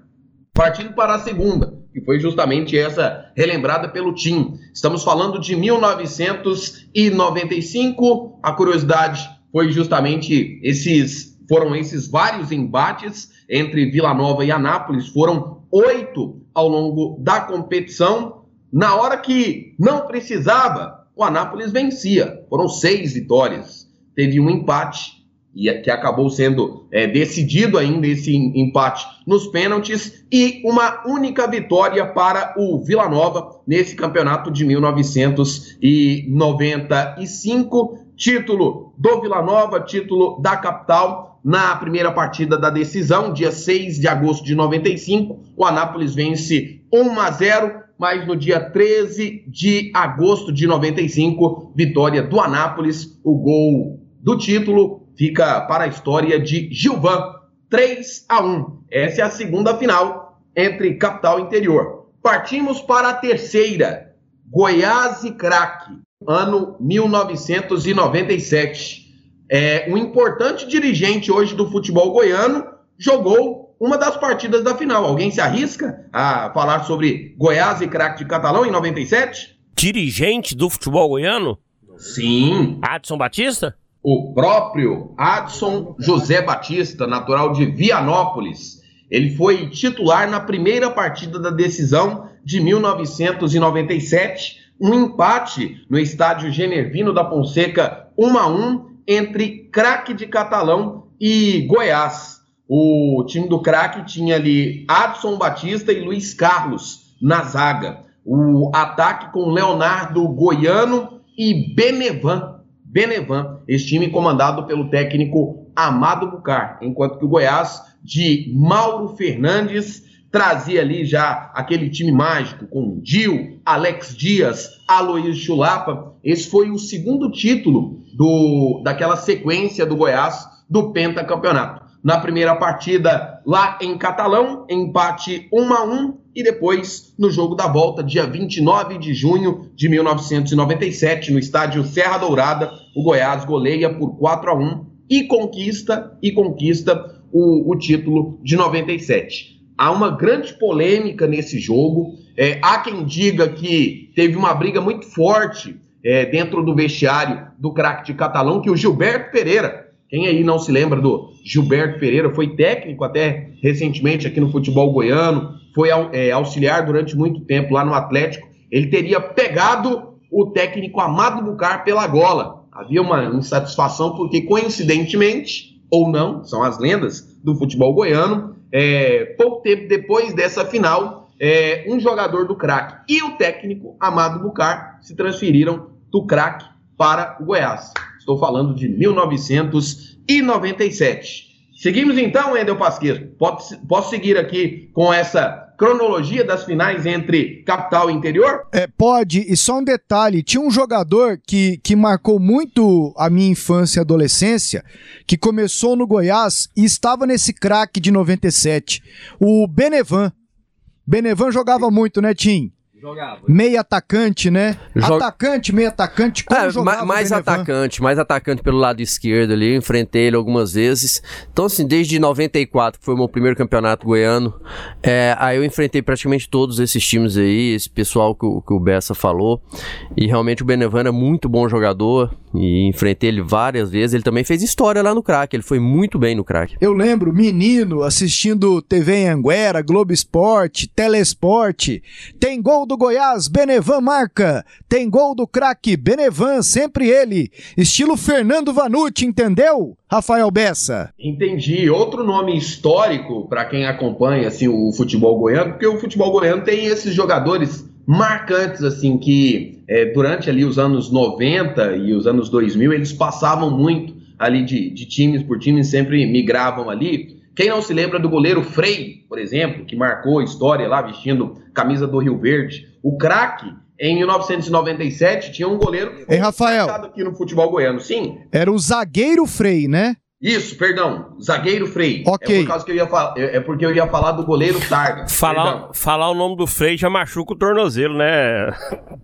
Partindo para a segunda, que foi justamente essa relembrada pelo Tim. Estamos falando de 1995. A curiosidade foi justamente esses foram esses vários embates entre Vila Nova e Anápolis, foram oito ao longo da competição. Na hora que não precisava, o Anápolis vencia. Foram seis vitórias. Teve um empate e que acabou sendo é, decidido ainda esse empate nos pênaltis e uma única vitória para o Vila Nova nesse campeonato de 1995, título do Vila Nova, título da capital. Na primeira partida da decisão, dia 6 de agosto de 95, o Anápolis vence 1 a 0, mas no dia 13 de agosto de 95, vitória do Anápolis, o gol do título fica para a história de Gilvan, 3 a 1. Essa é a segunda final entre capital e interior. Partimos para a terceira, Goiás e Craque, ano 1997. É, um importante dirigente hoje do futebol goiano jogou uma das partidas da final. Alguém se arrisca a falar sobre Goiás e Craque de Catalão em 97? Dirigente do futebol goiano? Sim. Adson Batista? O próprio Adson José Batista, natural de Vianópolis. Ele foi titular na primeira partida da decisão de 1997, um empate no estádio Genervino da Fonseca 1 a 1 entre Craque de Catalão e Goiás. O time do Craque tinha ali Adson Batista e Luiz Carlos na zaga. O ataque com Leonardo Goiano e Benevan Benevan, esse time comandado pelo técnico Amado Bucar, enquanto que o Goiás, de Mauro Fernandes, trazia ali já aquele time mágico com Gil, Alex Dias, Aloysio Chulapa. Esse foi o segundo título do, daquela sequência do Goiás do pentacampeonato. Na primeira partida lá em Catalão, empate 1 a 1 e depois no jogo da volta, dia 29 de junho de 1997, no estádio Serra Dourada, o Goiás goleia por 4 a 1 e conquista e conquista o, o título de 97. Há uma grande polêmica nesse jogo. É, há quem diga que teve uma briga muito forte é, dentro do vestiário do craque de Catalão, que o Gilberto Pereira, quem aí não se lembra do Gilberto Pereira, foi técnico até recentemente aqui no futebol goiano, foi é, auxiliar durante muito tempo lá no Atlético, ele teria pegado o técnico Amado Bucar pela gola. Havia uma insatisfação porque, coincidentemente, ou não, são as lendas do futebol goiano, é, pouco tempo depois dessa final, é, um jogador do craque e o técnico Amado Bucar se transferiram do craque para o Goiás. Estou falando de 1997. Seguimos então, Endel Pasqueiro. Posso seguir aqui com essa cronologia das finais entre capital e interior? É, pode, e só um detalhe: tinha um jogador que, que marcou muito a minha infância e adolescência, que começou no Goiás e estava nesse craque de 97, o Benevan. Benevan jogava muito, né, Tim? Jogava. Meio atacante, né? Jog... Atacante, meio atacante, como é, jogava Mais atacante, mais atacante pelo lado esquerdo ali, enfrentei ele algumas vezes. Então, assim, desde 94, que foi o meu primeiro campeonato goiano, é, aí eu enfrentei praticamente todos esses times aí, esse pessoal que, o, que o Bessa falou. E realmente o Benevan é muito bom jogador, e enfrentei ele várias vezes. Ele também fez história lá no crack, ele foi muito bem no crack. Eu lembro, menino, assistindo TV em Anguera, Globo Esporte, Telesport. Tem gol do Goiás, Benevan marca. Tem gol do craque, Benevan, sempre ele. Estilo Fernando Vanucci, entendeu? Rafael Bessa. Entendi. Outro nome histórico para quem acompanha assim o futebol goiano, porque o futebol goiano tem esses jogadores marcantes, assim, que é, durante ali os anos 90 e os anos 2000, eles passavam muito ali de, de times por times, sempre migravam ali. Quem não se lembra do goleiro Frei, por exemplo, que marcou história lá vestindo camisa do Rio Verde? O craque, em 1997, tinha um goleiro Ei, Rafael. aqui no futebol goiano, sim. Era o zagueiro Frei, né? Isso, perdão. Zagueiro Frei. Ok. É, por causa que eu ia falar, é, é porque eu ia falar do goleiro Targa. Falar, falar o nome do Frei já machuca o tornozelo, né,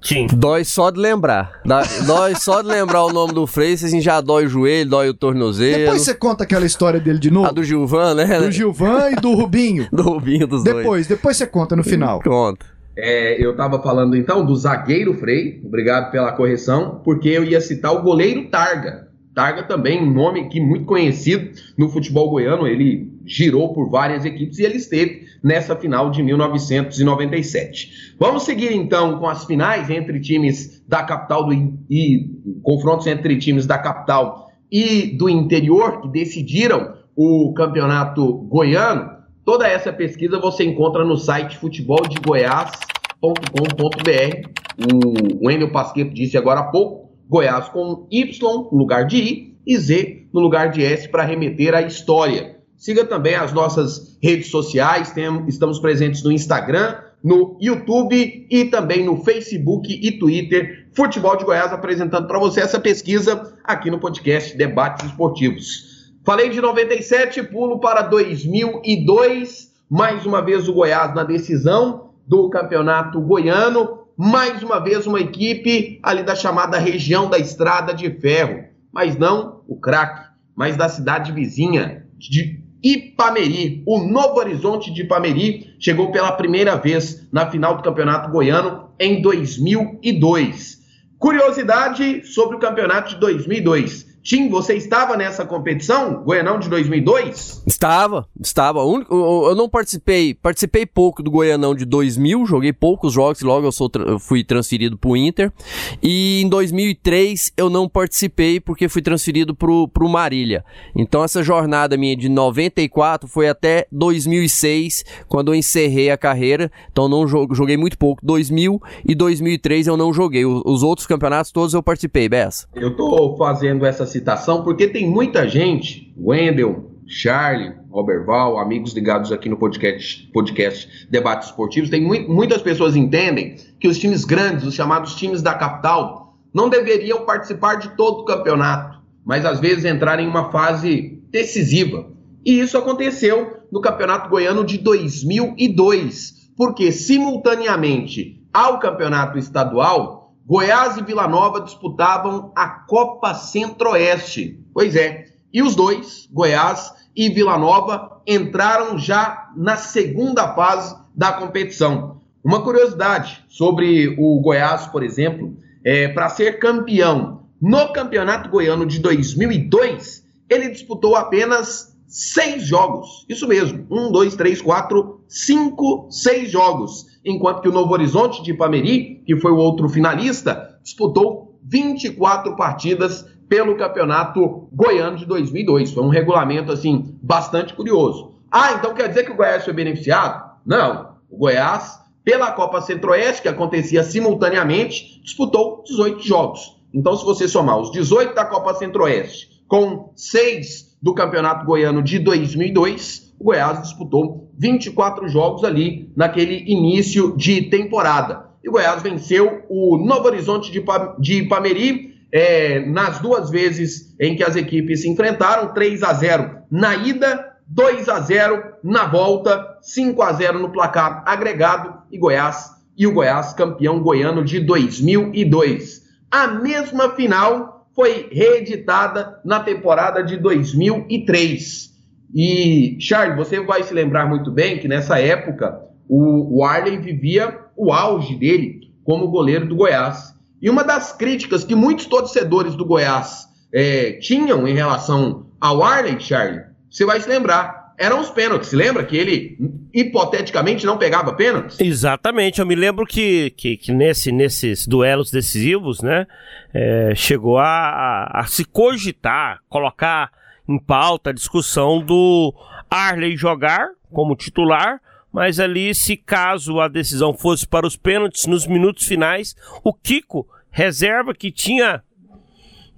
Tim? Dói só de lembrar. dói só de lembrar o nome do Frei, assim já dói o joelho, dói o tornozelo. Depois você conta aquela história dele de novo. A do Gilvan, né? Do Gilvan e do Rubinho. do Rubinho dos depois, dois. Depois, depois você conta no final. Conta. É, eu estava falando então do zagueiro Frei, obrigado pela correção, porque eu ia citar o goleiro Targa. Targa também, um nome que muito conhecido no futebol goiano, ele girou por várias equipes e ele esteve nessa final de 1997. Vamos seguir então com as finais entre times da capital do, e confrontos entre times da capital e do interior que decidiram o campeonato goiano. Toda essa pesquisa você encontra no site futeboldegoiás.com.br. O Wendel Pasqueto disse agora há pouco, Goiás com Y no lugar de I e Z no lugar de S para remeter à história. Siga também as nossas redes sociais, tem, estamos presentes no Instagram, no YouTube e também no Facebook e Twitter. Futebol de Goiás apresentando para você essa pesquisa aqui no podcast Debates Esportivos. Falei de 97, pulo para 2002. Mais uma vez o Goiás na decisão do campeonato goiano. Mais uma vez uma equipe ali da chamada região da Estrada de Ferro. Mas não o craque, mas da cidade vizinha de Ipameri. O Novo Horizonte de Ipameri chegou pela primeira vez na final do Campeonato Goiano em 2002. Curiosidade sobre o campeonato de 2002. Tim, você estava nessa competição, Goianão de 2002? Estava, estava. Eu não participei, participei pouco do Goianão de 2000, joguei poucos jogos e logo eu, sou, eu fui transferido para o Inter. E em 2003 eu não participei porque fui transferido para o Marília. Então essa jornada minha de 94 foi até 2006, quando eu encerrei a carreira. Então não joguei muito pouco. 2000 e 2003 eu não joguei. Os outros campeonatos todos eu participei, Bessa. Eu tô fazendo essa citação, porque tem muita gente, Wendel, Charlie, Roberval, amigos ligados aqui no podcast, podcast Debates Esportivos, tem mu muitas pessoas entendem que os times grandes, os chamados times da capital, não deveriam participar de todo o campeonato, mas às vezes entrar em uma fase decisiva. E isso aconteceu no Campeonato Goiano de 2002, porque simultaneamente ao campeonato estadual, Goiás e Vila Nova disputavam a Copa Centro-Oeste. Pois é, e os dois, Goiás e Vila Nova, entraram já na segunda fase da competição. Uma curiosidade sobre o Goiás, por exemplo, é, para ser campeão no Campeonato Goiano de 2002, ele disputou apenas seis jogos. Isso mesmo, um, dois, três, quatro, cinco, seis jogos enquanto que o Novo Horizonte de Ipameri, que foi o outro finalista, disputou 24 partidas pelo Campeonato Goiano de 2002. Foi um regulamento assim bastante curioso. Ah, então quer dizer que o Goiás foi beneficiado? Não. O Goiás, pela Copa Centro-Oeste, que acontecia simultaneamente, disputou 18 jogos. Então, se você somar os 18 da Copa Centro-Oeste com 6 do Campeonato Goiano de 2002, o Goiás disputou 24 jogos ali naquele início de temporada. E o Goiás venceu o Novo Horizonte de, de Ipameri é, nas duas vezes em que as equipes se enfrentaram, 3 a 0 na ida, 2 a 0 na volta, 5 a 0 no placar agregado e Goiás e o Goiás campeão goiano de 2002. A mesma final foi reeditada na temporada de 2003. E, Charles, você vai se lembrar muito bem que nessa época o, o Arley vivia o auge dele como goleiro do Goiás. E uma das críticas que muitos torcedores do Goiás é, tinham em relação ao Arley, Charlie, você vai se lembrar, eram os pênaltis. Lembra que ele, hipoteticamente, não pegava pênaltis? Exatamente. Eu me lembro que, que, que nesse, nesses duelos decisivos, né, é, chegou a, a se cogitar, colocar em pauta a discussão do Arley jogar como titular, mas ali, se caso a decisão fosse para os pênaltis nos minutos finais, o Kiko, reserva que tinha,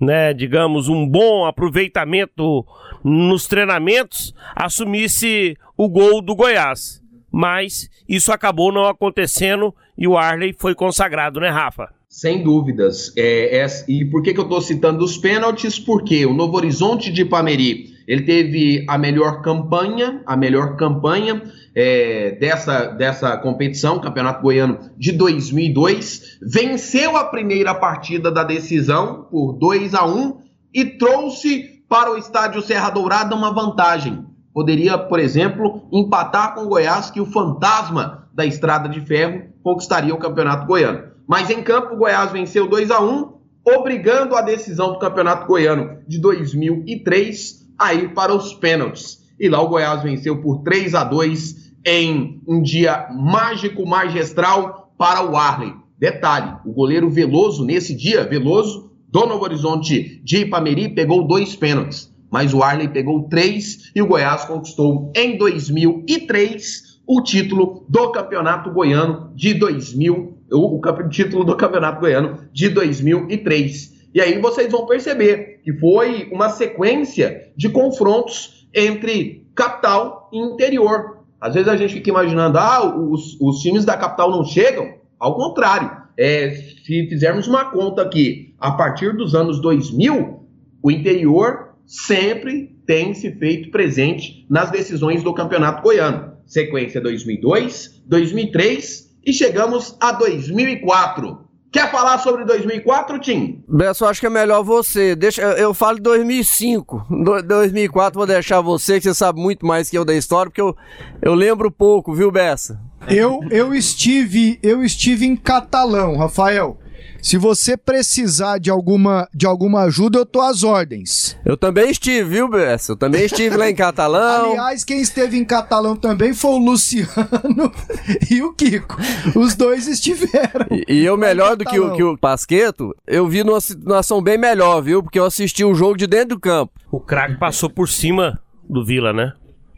né, digamos, um bom aproveitamento nos treinamentos, assumisse o gol do Goiás. Mas isso acabou não acontecendo e o Arley foi consagrado, né, Rafa? Sem dúvidas. É, é, e por que, que eu estou citando os pênaltis? Porque o Novo Horizonte de Pameri ele teve a melhor campanha, a melhor campanha é, dessa, dessa competição, Campeonato Goiano de 2002, venceu a primeira partida da decisão por 2 a 1 e trouxe para o estádio Serra Dourada uma vantagem. Poderia, por exemplo, empatar com o Goiás, que o fantasma da Estrada de Ferro conquistaria o Campeonato Goiano. Mas em campo, o Goiás venceu 2 a 1 obrigando a decisão do Campeonato Goiano de 2003 a ir para os pênaltis. e lá o Goiás venceu por 3 a 2 em um dia mágico, magistral para o Arley. Detalhe, o goleiro Veloso, nesse dia, Veloso, do Novo Horizonte de Ipameri, pegou dois pênaltis, mas o Arley pegou três e o Goiás conquistou em 2003 o título do Campeonato Goiano de 2000, o, o título do Campeonato Goiano de 2003. E aí vocês vão perceber que foi uma sequência de confrontos entre capital e interior. Às vezes a gente fica imaginando, ah, os, os times da capital não chegam. Ao contrário, é, se fizermos uma conta aqui, a partir dos anos 2000, o interior sempre tem se feito presente nas decisões do Campeonato Goiano. Sequência 2002, 2003 e chegamos a 2004. Quer falar sobre 2004, Tim? Besso, acho que é melhor você. Deixa, eu falo de 2005. Do, 2004 vou deixar você, que você sabe muito mais que eu da história, porque eu, eu lembro pouco, viu, Bessa? Eu, eu estive eu estive em Catalão, Rafael. Se você precisar de alguma, de alguma ajuda, eu tô às ordens. Eu também estive, viu, Bessa? Eu também estive lá em Catalão. Aliás, quem esteve em Catalão também foi o Luciano e o Kiko. Os dois estiveram. E, e eu, melhor do que o, que o Pasqueto, eu vi numa situação bem melhor, viu? Porque eu assisti o jogo de dentro do campo. O craque passou por cima do Vila, né?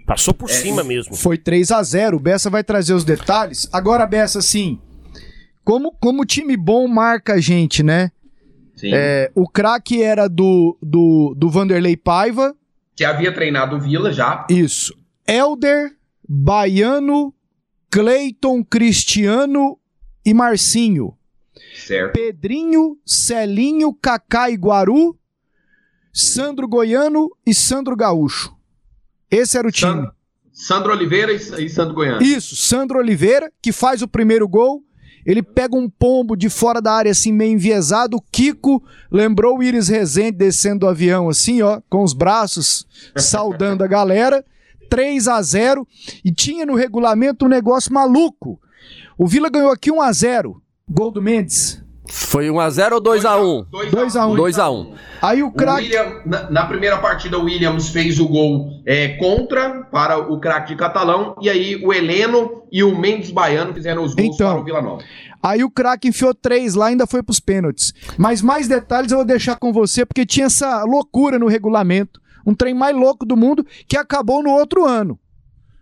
Passou por é, cima mesmo. Foi 3 a 0 O Bessa vai trazer os detalhes. Agora, Bessa, assim, como, como time bom marca a gente, né? Sim. É, o craque era do, do, do Vanderlei Paiva. Que havia treinado o Vila já. Isso. Elder, Baiano, Cleiton, Cristiano e Marcinho. Certo. Pedrinho, Celinho, Cacá e Guaru, Sandro Goiano e Sandro Gaúcho. Esse era o time. Sandro Oliveira e Sandro Goiano. Isso, Sandro Oliveira, que faz o primeiro gol. Ele pega um pombo de fora da área, assim, meio enviesado. O Kiko lembrou o Iris Rezende descendo do avião, assim, ó, com os braços, saudando a galera. 3 a 0 E tinha no regulamento um negócio maluco. O Vila ganhou aqui 1 a 0 Gol do Mendes. Foi 1x0 ou 2x1? 2x1. 2x1. Aí o craque. Na, na, primeira partida, o Williams fez o gol é, contra para o craque de Catalão. E aí o Heleno e o Mendes Baiano fizeram os gols então, para o Vila Nova. Aí o craque enfiou três lá e ainda foi para os pênaltis. Mas mais detalhes eu vou deixar com você, porque tinha essa loucura no regulamento. Um trem mais louco do mundo que acabou no outro ano.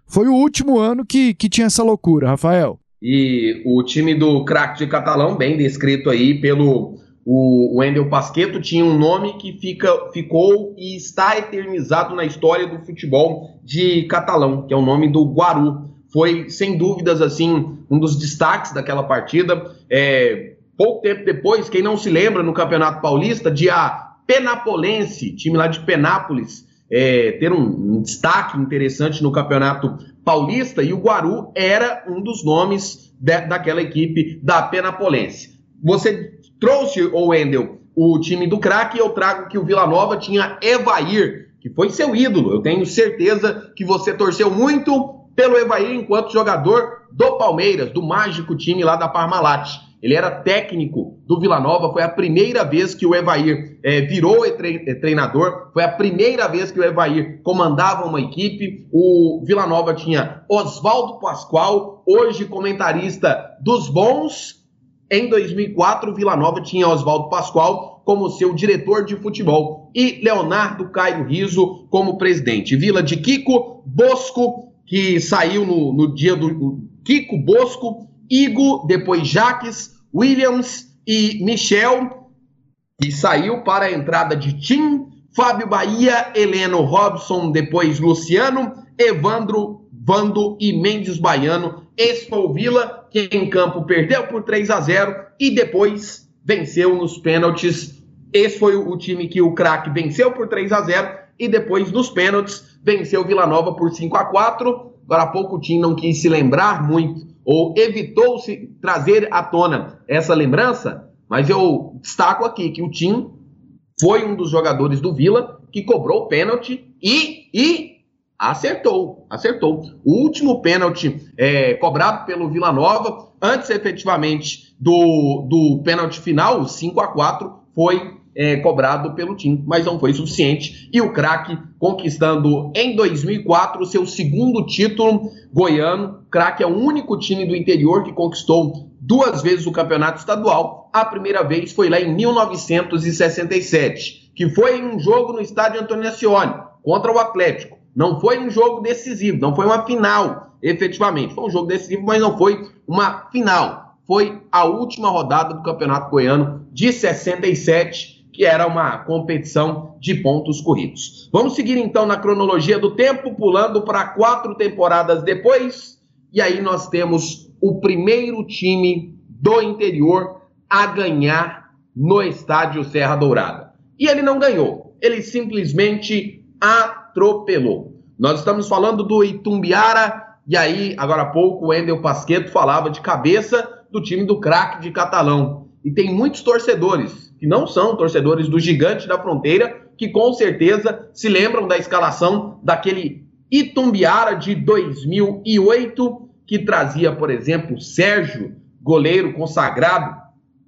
Foi o último ano que, que tinha essa loucura, Rafael. E o time do craque de Catalão, bem descrito aí pelo o Wendel Pasqueto, tinha um nome que fica, ficou e está eternizado na história do futebol de Catalão, que é o nome do Guaru. Foi, sem dúvidas, assim, um dos destaques daquela partida. É, pouco tempo depois, quem não se lembra, no Campeonato Paulista, de a Penapolense, time lá de Penápolis, é, ter um, um, destaque interessante no Campeonato Paulista e o Guaru era um dos nomes de, daquela equipe da Penapolense. Você trouxe, o Wendel, o time do craque eu trago que o Vila Nova tinha Evair, que foi seu ídolo. Eu tenho certeza que você torceu muito pelo Evair enquanto jogador do Palmeiras, do mágico time lá da Parmalat. Ele era técnico do Vila Nova, foi a primeira vez que o Evair é, virou treinador, foi a primeira vez que o Evair comandava uma equipe. O Vila Nova tinha Oswaldo Pascoal, hoje comentarista dos bons. Em 2004, o Vila Nova tinha Oswaldo Pascoal como seu diretor de futebol e Leonardo Caio Riso como presidente. Vila de Kiko Bosco, que saiu no, no dia do Kiko Bosco, Igo, depois Jaques, Williams e Michel, que saiu para a entrada de Tim, Fábio Bahia, Heleno Robson, depois Luciano, Evandro, Vando e Mendes Baiano. Vila, que em campo perdeu por 3 a 0 e depois venceu nos pênaltis. Esse foi o time que o craque venceu por 3 a 0 e depois nos pênaltis venceu Vila Nova por 5 a 4 Agora há pouco o Tim não quis se lembrar muito ou evitou-se trazer à tona essa lembrança, mas eu destaco aqui que o Tim foi um dos jogadores do Vila que cobrou o pênalti e, e acertou, acertou. O último pênalti é, cobrado pelo Vila Nova, antes efetivamente do, do pênalti final, o 5 a 4 foi é, cobrado pelo time, mas não foi suficiente. E o craque conquistando em 2004 o seu segundo título goiano. Craque é o único time do interior que conquistou duas vezes o campeonato estadual. A primeira vez foi lá em 1967, que foi em um jogo no estádio Antônio Ascioli contra o Atlético. Não foi um jogo decisivo, não foi uma final, efetivamente. Foi um jogo decisivo, mas não foi uma final. Foi a última rodada do Campeonato Goiano de 67, que era uma competição de pontos corridos. Vamos seguir então na cronologia do tempo, pulando para quatro temporadas depois. E aí nós temos o primeiro time do interior a ganhar no estádio Serra Dourada. E ele não ganhou, ele simplesmente atropelou. Nós estamos falando do Itumbiara, e aí, agora há pouco, o Endel Pasqueto falava de cabeça do time do craque de Catalão. E tem muitos torcedores, que não são torcedores do Gigante da Fronteira, que com certeza se lembram da escalação daquele Itumbiara de 2008, que trazia, por exemplo, Sérgio, goleiro consagrado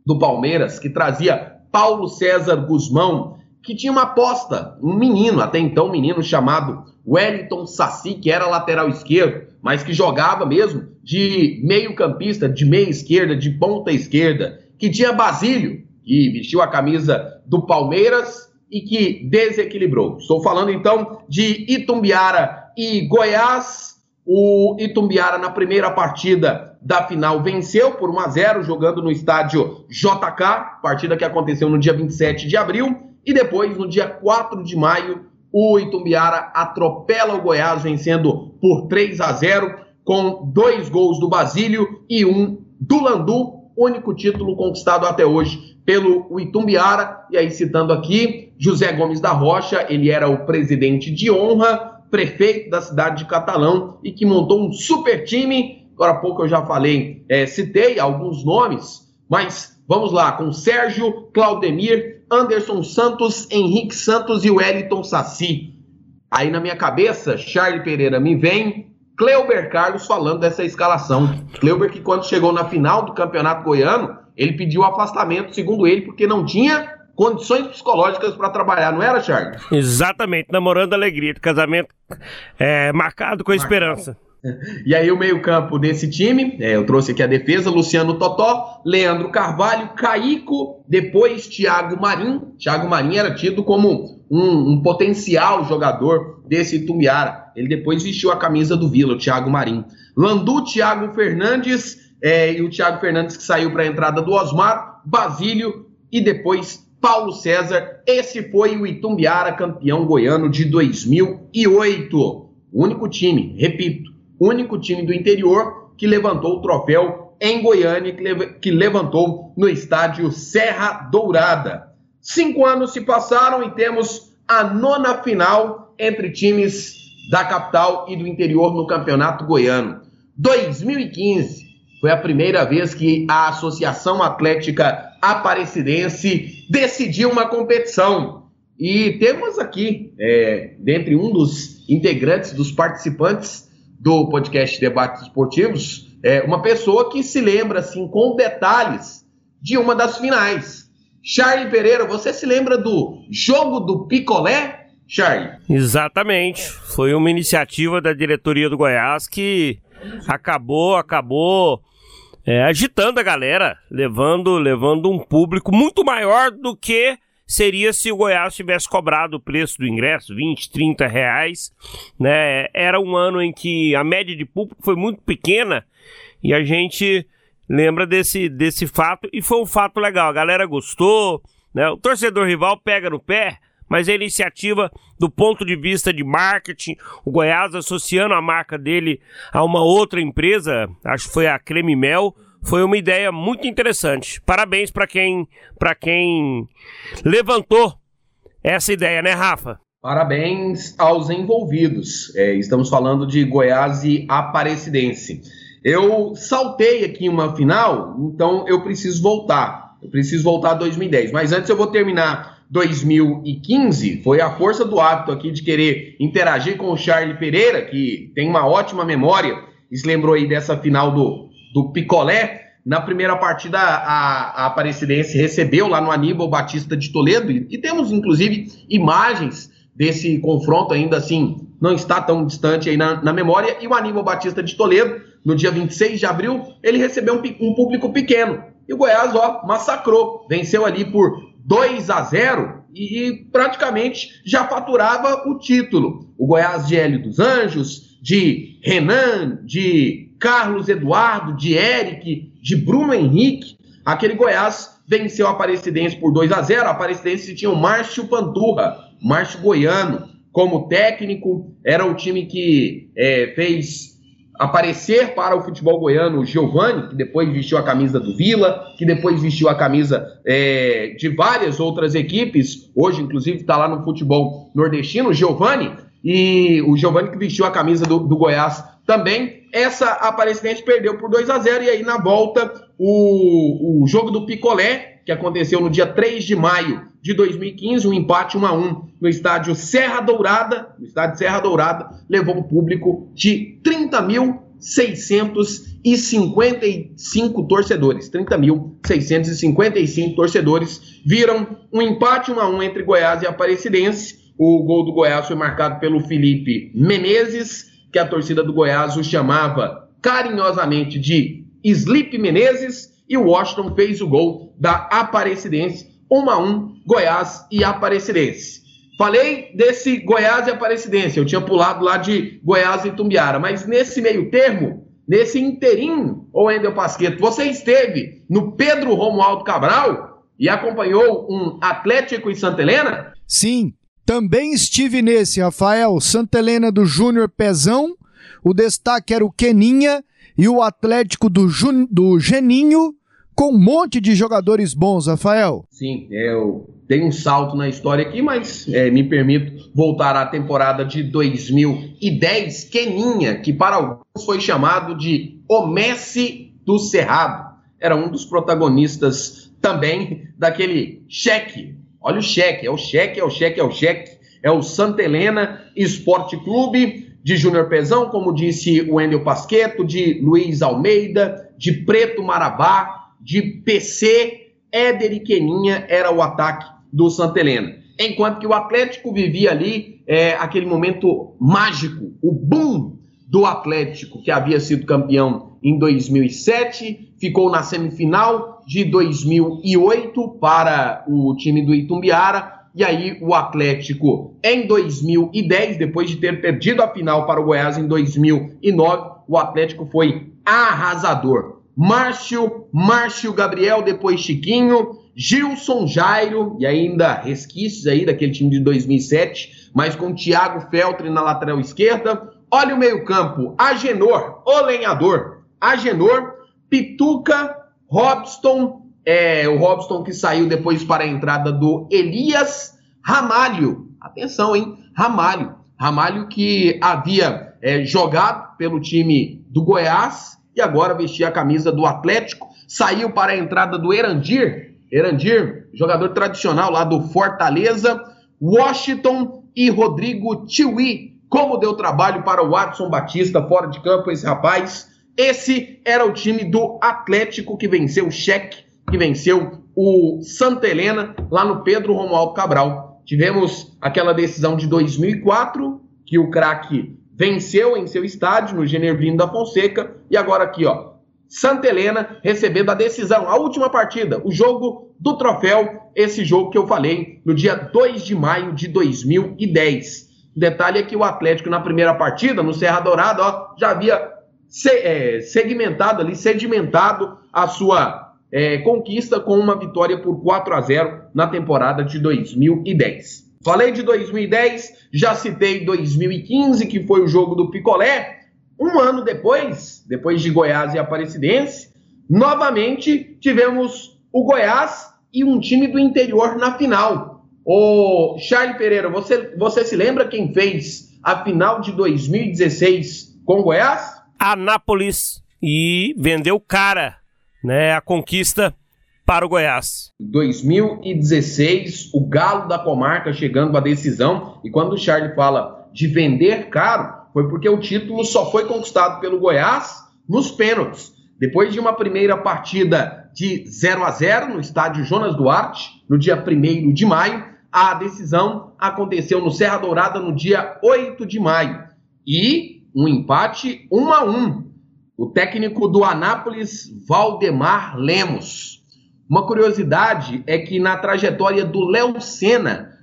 do Palmeiras, que trazia Paulo César Guzmão, que tinha uma aposta, um menino, até então um menino chamado Wellington Saci, que era lateral esquerdo, mas que jogava mesmo de meio campista, de meia esquerda, de ponta esquerda, que tinha Basílio, que vestiu a camisa do Palmeiras e que desequilibrou. Estou falando então de Itumbiara e Goiás. O Itumbiara na primeira partida da final venceu por 1 a 0 jogando no estádio JK, partida que aconteceu no dia 27 de abril, e depois no dia 4 de maio o Itumbiara atropela o Goiás vencendo por 3 a 0 com dois gols do Basílio e um do Landu, único título conquistado até hoje pelo Itumbiara. E aí citando aqui José Gomes da Rocha, ele era o presidente de honra, prefeito da cidade de Catalão e que montou um super time Agora há pouco eu já falei, é, citei alguns nomes, mas vamos lá, com Sérgio, Claudemir, Anderson Santos, Henrique Santos e Wellington Saci. Aí na minha cabeça, Charlie Pereira me vem, Cleuber Carlos falando dessa escalação. Cleuber que quando chegou na final do Campeonato Goiano, ele pediu afastamento, segundo ele, porque não tinha condições psicológicas para trabalhar, não era, Charlie? Exatamente, namorando alegria, de casamento é, marcado com a marcado. esperança. E aí o meio-campo desse time, é, eu trouxe aqui a defesa, Luciano Totó, Leandro Carvalho, Caico, depois Thiago Marim. Thiago Marim era tido como um, um potencial jogador desse Tumbiara. Ele depois vestiu a camisa do Vila, o Thiago Marim. Landu, Thiago Fernandes, é, e o Thiago Fernandes que saiu para a entrada do Osmar, Basílio e depois Paulo César. Esse foi o Itumbiara, campeão goiano de 2008. O único time, repito, único time do interior que levantou o troféu em Goiânia, que, le que levantou no estádio Serra Dourada. Cinco anos se passaram e temos a nona final entre times da capital e do interior no Campeonato Goiano. 2015 foi a primeira vez que a Associação Atlética Aparecidense decidiu uma competição. E temos aqui, é, dentre um dos integrantes, dos participantes, do podcast Debates Esportivos, é uma pessoa que se lembra assim com detalhes de uma das finais. Charlie Pereira, você se lembra do jogo do picolé, Charlie? Exatamente. Foi uma iniciativa da diretoria do Goiás que acabou, acabou é, agitando a galera, levando, levando um público muito maior do que seria se o Goiás tivesse cobrado o preço do ingresso, 20, 30 reais. Né? Era um ano em que a média de público foi muito pequena e a gente lembra desse, desse fato e foi um fato legal. A galera gostou, né? o torcedor rival pega no pé. Mas a iniciativa do ponto de vista de marketing, o Goiás associando a marca dele a uma outra empresa, acho que foi a Creme Mel, foi uma ideia muito interessante. Parabéns para quem, quem levantou essa ideia, né, Rafa? Parabéns aos envolvidos. É, estamos falando de Goiás e Aparecidense. Eu saltei aqui uma final, então eu preciso voltar. Eu preciso voltar a 2010. Mas antes eu vou terminar 2015. Foi a força do hábito aqui de querer interagir com o Charlie Pereira, que tem uma ótima memória. E se lembrou aí dessa final do do picolé, Na primeira partida, a, a Aparecidense recebeu lá no Aníbal Batista de Toledo, e, e temos inclusive imagens desse confronto ainda assim, não está tão distante aí na, na, memória. E o Aníbal Batista de Toledo, no dia 26 de abril, ele recebeu um, um público pequeno. E o Goiás, ó, massacrou. Venceu ali por 2 a 0 e, praticamente já faturava o título. O Goiás de Hélio dos Anjos, de Renan, de Carlos Eduardo, de Eric, de Bruno Henrique. Aquele Goiás venceu a Aparecidense por 2 a 0 A Aparecidense tinha o Márcio Panturra, Márcio Goiano, como técnico. Era o time que é, fez aparecer para o futebol goiano o Giovani, que depois vestiu a camisa do Vila, que depois vestiu a camisa é, de várias outras equipes, hoje inclusive está lá no futebol nordestino, o Giovani, e o Giovani que vestiu a camisa do, do Goiás também. Essa Aparecidense perdeu por 2 a 0 e aí na volta o, o jogo do Picolé, que aconteceu no dia 3 de maio de 2015, um empate 1 a 1 no estádio Serra Dourada, no estádio Serra Dourada, levou um público de 30.655 torcedores. 30.655 torcedores viram um empate 1 a 1 entre Goiás e Aparecidense. O gol do Goiás foi marcado pelo Felipe Menezes, que a torcida do Goiás o chamava carinhosamente de Sleep Menezes, e o Washington fez o gol da Aparecidense 1 a 1 Goiás e Aparecidense. Falei desse Goiás e Aparecidense, eu tinha pulado lá de Goiás e Tumbiara, mas nesse meio termo, nesse inteirinho, ô Endel Pasqueto, você esteve no Pedro Romualdo Cabral e acompanhou um Atlético e Santa Helena? Sim, também estive nesse, Rafael, Santa Helena do Júnior Pezão, o destaque era o Queninha e o Atlético do, Jun... do Geninho, com um monte de jogadores bons, Rafael. Sim, eu dei um salto na história aqui, mas é, me permito voltar à temporada de 2010, Queninha, que para alguns foi chamado de o Messi do Cerrado. Era um dos protagonistas também daquele cheque. Olha o cheque, é o cheque, é o cheque, é o cheque. É o Santa Helena Esporte Clube de Júnior Pezão, como disse o Endel Pasqueto, de Luiz Almeida, de Preto Marabá, de PC, Éder e Queninha era o ataque do Santa Helena. Enquanto que o Atlético vivia ali é, aquele momento mágico, o boom do Atlético, que havia sido campeão em 2007, ficou na semifinal de 2008 para o time do Itumbiara, e aí o Atlético em 2010, depois de ter perdido a final para o Goiás em 2009, o Atlético foi arrasador. Márcio, Márcio Gabriel, depois Chiquinho, Gilson Jairo, e ainda resquícios aí daquele time de 2007, mas com Thiago Feltre na lateral esquerda. Olha o meio-campo: Agenor, o lenhador, Agenor, Pituca, Robson, é, o Robson que saiu depois para a entrada do Elias Ramalho. Atenção, hein? Ramalho. Ramalho que havia é, jogado pelo time do Goiás e agora vestia a camisa do Atlético. Saiu para a entrada do Erandir. Erandir, jogador tradicional lá do Fortaleza. Washington e Rodrigo Tiwi. Como deu trabalho para o Watson Batista fora de campo esse rapaz. Esse era o time do Atlético que venceu o Cheque, que venceu o Santa Helena lá no Pedro Romualdo Cabral. Tivemos aquela decisão de 2004 que o craque venceu em seu estádio, no Genervino da Fonseca, e agora aqui, ó, Santa Helena recebendo a decisão, a última partida, o jogo do troféu, esse jogo que eu falei no dia 2 de maio de 2010. O detalhe é que o Atlético na primeira partida, no Serra Dourada, ó, já havia se, é, segmentado ali, sedimentado a sua é, conquista com uma vitória por 4 a 0 na temporada de 2010. Falei de 2010, já citei 2015, que foi o jogo do Picolé. Um ano depois, depois de Goiás e Aparecidense, novamente tivemos o Goiás e um time do interior na final. O Charles Pereira, você, você se lembra quem fez a final de 2016 com o Goiás? Anápolis. E vendeu cara, né? A conquista para o Goiás. 2016, o Galo da Comarca chegando à decisão. E quando o Charlie fala de vender caro, foi porque o título só foi conquistado pelo Goiás nos pênaltis. Depois de uma primeira partida de 0 a 0 no estádio Jonas Duarte, no dia 1 de maio, a decisão aconteceu no Serra Dourada no dia 8 de maio. E um empate 1 a 1. O técnico do Anápolis, Valdemar Lemos. Uma curiosidade é que na trajetória do Léo Senna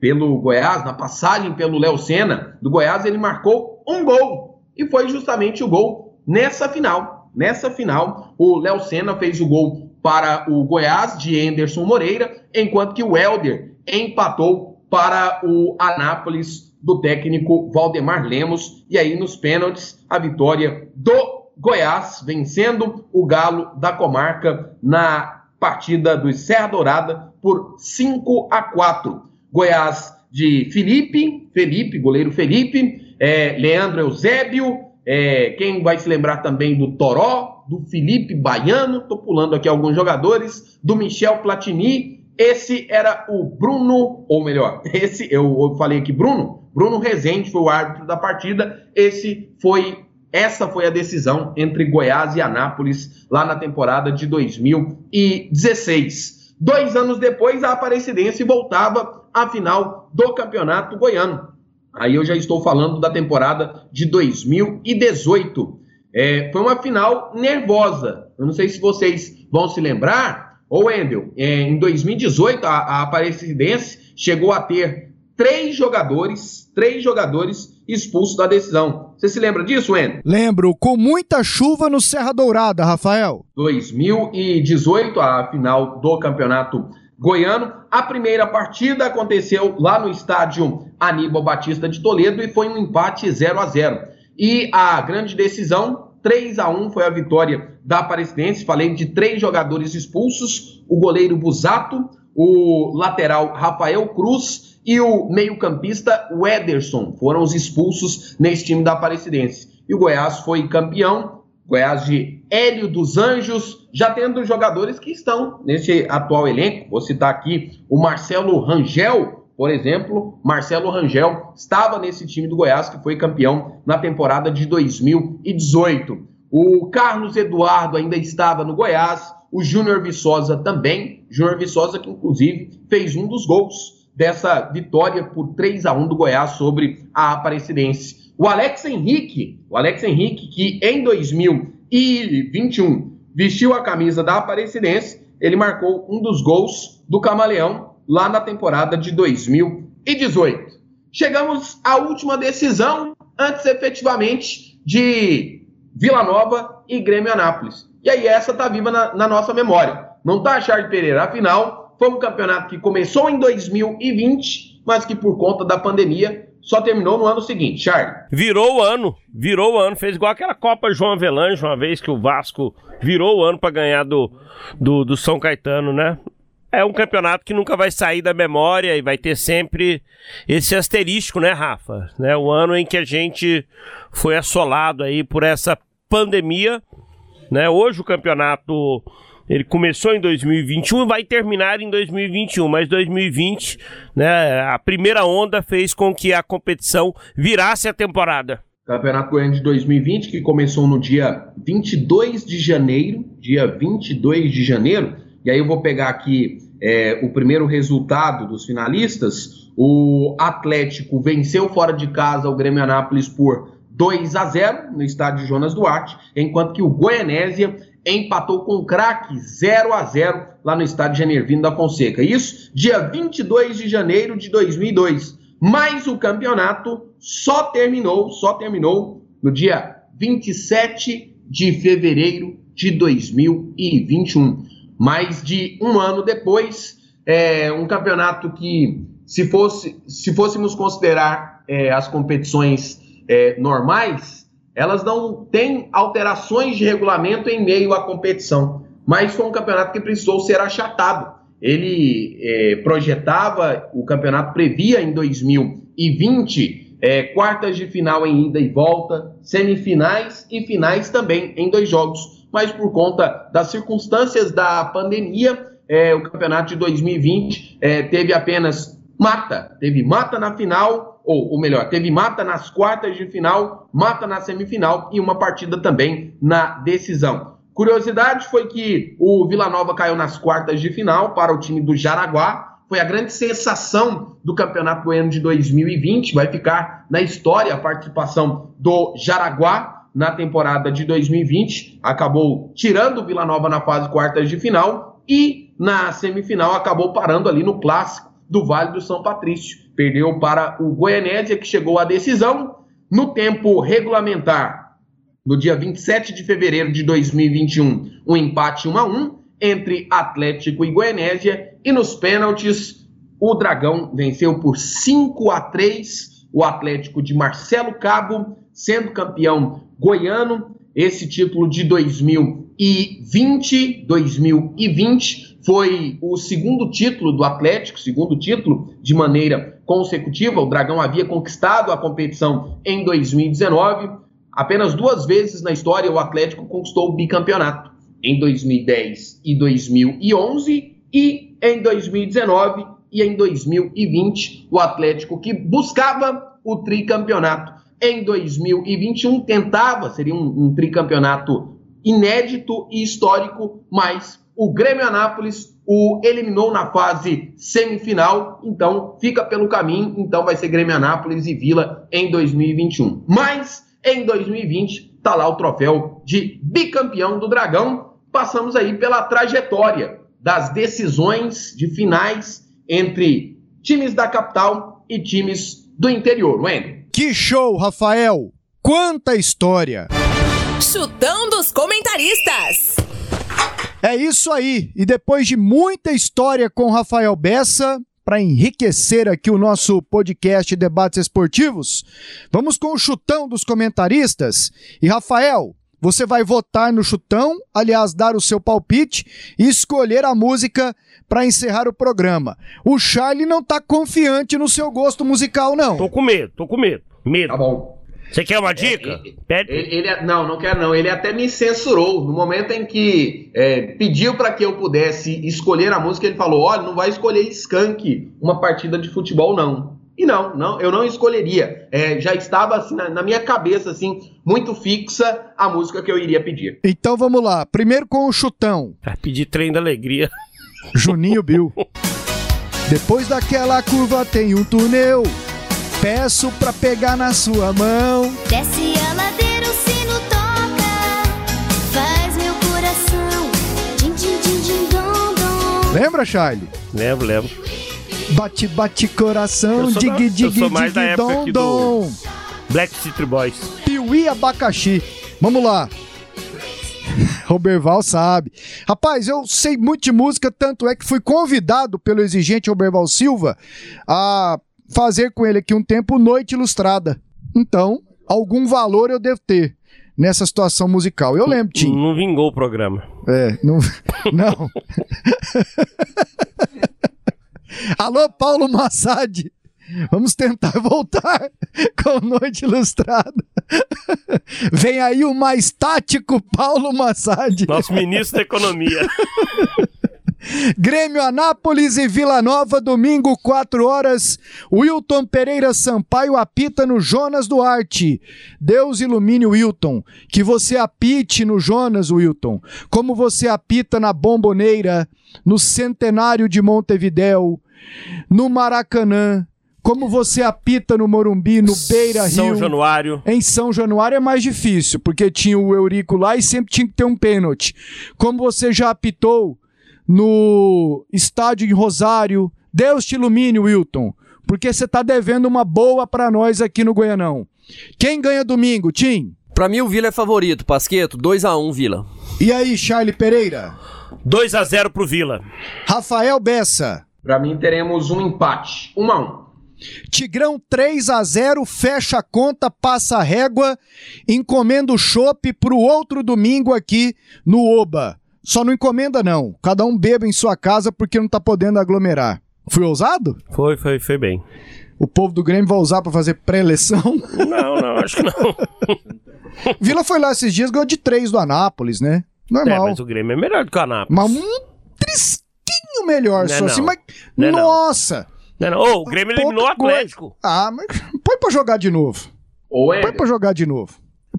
pelo Goiás, na passagem pelo Léo Senna do Goiás, ele marcou um gol. E foi justamente o gol nessa final. Nessa final, o Léo Senna fez o gol para o Goiás de Anderson Moreira, enquanto que o Helder empatou para o Anápolis do técnico Valdemar Lemos. E aí, nos pênaltis, a vitória do Goiás, vencendo o Galo da comarca na partida do Serra Dourada por 5 a 4. Goiás de Felipe, Felipe, goleiro Felipe, é, Leandro Eusébio, é, quem vai se lembrar também do Toró, do Felipe Baiano, tô pulando aqui alguns jogadores, do Michel Platini, esse era o Bruno, ou melhor, esse, eu, eu falei aqui Bruno, Bruno Rezende foi o árbitro da partida, esse foi essa foi a decisão entre Goiás e Anápolis lá na temporada de 2016. Dois anos depois, a Aparecidense voltava à final do Campeonato Goiano. Aí eu já estou falando da temporada de 2018. É, foi uma final nervosa. Eu não sei se vocês vão se lembrar. Ô, Wendel, é, em 2018, a, a Aparecidense chegou a ter três jogadores, três jogadores expulsos da decisão. Você se lembra disso, Wendel? Lembro, com muita chuva no Serra Dourada, Rafael. 2018, a final do Campeonato Goiano. A primeira partida aconteceu lá no estádio Aníbal Batista de Toledo e foi um empate 0 a 0. E a grande decisão 3 a 1 foi a vitória da Aparecidense. Falei de três jogadores expulsos: o goleiro Busato, o lateral Rafael Cruz e o meio-campista Wederson. Foram os expulsos nesse time da Aparecidense. E o Goiás foi campeão. Goiás de Hélio dos Anjos, já tendo jogadores que estão nesse atual elenco. Vou citar aqui o Marcelo Rangel, por exemplo. Marcelo Rangel estava nesse time do Goiás que foi campeão na temporada de 2018. O Carlos Eduardo ainda estava no Goiás o Júnior Viçosa também, Júnior Viçosa que inclusive fez um dos gols dessa vitória por 3 a 1 do Goiás sobre a Aparecidense. O Alex Henrique, o Alex Henrique que em 2021 vestiu a camisa da Aparecidense, ele marcou um dos gols do Camaleão lá na temporada de 2018. Chegamos à última decisão antes efetivamente de Vila Nova e Grêmio Anápolis. E aí essa tá viva na, na nossa memória. Não tá Charles Pereira. Afinal, foi um campeonato que começou em 2020, mas que por conta da pandemia só terminou no ano seguinte, Charles. Virou o ano, virou o ano, fez igual aquela Copa João Avelange, uma vez que o Vasco virou o ano para ganhar do, do, do São Caetano, né? É um campeonato que nunca vai sair da memória e vai ter sempre esse asterístico, né, Rafa? Né, o ano em que a gente foi assolado aí por essa pandemia né? Hoje o campeonato ele começou em 2021 e vai terminar em 2021, mas 2020, né, a primeira onda fez com que a competição virasse a temporada. Campeonato Goiano de 2020, que começou no dia 22 de janeiro, dia 22 de janeiro, e aí eu vou pegar aqui é, o primeiro resultado dos finalistas. O Atlético venceu fora de casa o Grêmio Anápolis por 2 a 0 no estádio Jonas Duarte, enquanto que o Goianésia empatou com o craque 0 a 0 lá no estádio Genervino da Fonseca. Isso dia 22 de janeiro de 2002. Mas o campeonato só terminou, só terminou no dia 27 de fevereiro de 2021. Mais de um ano depois, é um campeonato que, se, fosse, se fôssemos considerar é, as competições é, normais, elas não têm alterações de regulamento em meio à competição. Mas foi um campeonato que precisou ser achatado. Ele é, projetava, o campeonato previa em 2020 é, quartas de final em ida e volta, semifinais e finais também em dois jogos. Mas por conta das circunstâncias da pandemia, é, o campeonato de 2020 é, teve apenas mata. Teve mata na final ou, ou melhor, teve mata nas quartas de final, mata na semifinal e uma partida também na decisão. Curiosidade foi que o Vila Nova caiu nas quartas de final para o time do Jaraguá. Foi a grande sensação do Campeonato Goiano de 2020. Vai ficar na história a participação do Jaraguá na temporada de 2020. Acabou tirando o Vila Nova na fase quartas de final e na semifinal acabou parando ali no clássico do Vale do São Patrício. Perdeu para o Goianésia, que chegou à decisão no tempo regulamentar. No dia 27 de fevereiro de 2021, um empate 1 a 1 entre Atlético e Goianésia e nos pênaltis o Dragão venceu por 5 a 3 o Atlético de Marcelo Cabo, sendo campeão goiano. Esse título de 2020, 2020 foi o segundo título do Atlético, segundo título de maneira consecutiva. O Dragão havia conquistado a competição em 2019. Apenas duas vezes na história o Atlético conquistou o bicampeonato, em 2010 e 2011 e em 2019 e em 2020 o Atlético que buscava o tricampeonato. Em 2021 tentava, seria um, um tricampeonato inédito e histórico, mas o Grêmio Anápolis o eliminou na fase semifinal, então fica pelo caminho, então vai ser Grêmio Anápolis e Vila em 2021. Mas em 2020 está lá o troféu de bicampeão do Dragão. Passamos aí pela trajetória das decisões de finais entre times da capital e times do interior, Wendel. Que show, Rafael! Quanta história! Chutão dos comentaristas. É isso aí. E depois de muita história com Rafael Bessa, para enriquecer aqui o nosso podcast Debates Esportivos, vamos com o chutão dos comentaristas. E Rafael, você vai votar no chutão, aliás, dar o seu palpite e escolher a música para encerrar o programa. O Charlie não tá confiante no seu gosto musical, não. Tô com medo, tô com medo. Medo. Tá bom. Você quer uma dica? É, Pede. Ele, ele, não, não quero não. Ele até me censurou. No momento em que é, pediu para que eu pudesse escolher a música, ele falou: olha, não vai escolher Skank uma partida de futebol, não. E não, não, eu não escolheria. É, já estava assim na, na, minha cabeça, assim, muito fixa a música que eu iria pedir. Então vamos lá. Primeiro com o chutão. Vai pedir trem da alegria. Juninho Bill. Depois daquela curva tem um túnel. Peço pra pegar na sua mão. Desce a ladeira, o sino toca. Faz meu coração. Din, din, din, din, dom, dom. Lembra, Charlie? Lembro, lembro. Bate, bate coração. Eu sou Dig, da- dig, eu sou mais da dig, época dom, aqui do- dom. Black City Boys. Piuí abacaxi. Vamos lá. Roberval sabe. Rapaz, eu sei muito de música, tanto é que fui convidado pelo exigente Roberval Silva a fazer com ele aqui um tempo Noite Ilustrada. Então, algum valor eu devo ter nessa situação musical. Eu lembro, Tim. Não vingou o programa. É, não. não. Alô, Paulo Massad. Vamos tentar voltar com Noite Ilustrada. Vem aí o mais tático Paulo Massad. Nosso ministro da Economia. Grêmio Anápolis e Vila Nova, domingo, 4 horas. Wilton Pereira Sampaio apita no Jonas Duarte. Deus ilumine o Wilton. Que você apite no Jonas, Wilton. Como você apita na Bomboneira, no Centenário de Montevidéu, no Maracanã. Como você apita no Morumbi, no Beira Rio. São Januário. Em São Januário é mais difícil, porque tinha o Eurico lá e sempre tinha que ter um pênalti. Como você já apitou no estádio em Rosário, Deus te ilumine, Wilton, porque você tá devendo uma boa pra nós aqui no Goianão. Quem ganha domingo, Tim? Pra mim o Vila é favorito, Pasqueto, 2x1 Vila. E aí, Charlie Pereira? 2 a 0 pro Vila. Rafael Bessa. Para mim teremos um empate, 1 a 1. Tigrão 3 a 0 fecha a conta, passa a régua, encomenda o chopp pro outro domingo aqui no Oba. Só não encomenda não, cada um beba em sua casa porque não tá podendo aglomerar. Fui ousado? Foi, foi, foi bem. O povo do Grêmio vai usar pra fazer pré-eleição? Não, não, acho que não. Vila foi lá esses dias, ganhou de 3 do Anápolis, né? É, Normal. mas o Grêmio é melhor do que o Anápolis. mas... um trisquinho melhor, Não é só não. assim, mas... Não é não. Nossa! Não, não. Ô, o Grêmio eliminou o Pouca coisa. Atlético. Ah, mas põe pra jogar de novo. Ou é. Põe pra jogar de novo.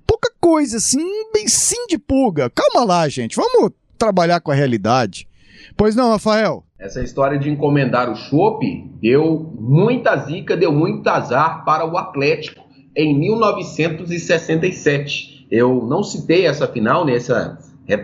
Pouca coisa assim, bem sim de pulga. Calma lá, gente. Vamos trabalhar com a realidade. Pois não, Rafael? Essa história de encomendar o chopp deu muita zica, deu muito azar para o Atlético em 1967. Eu não citei essa final nessa,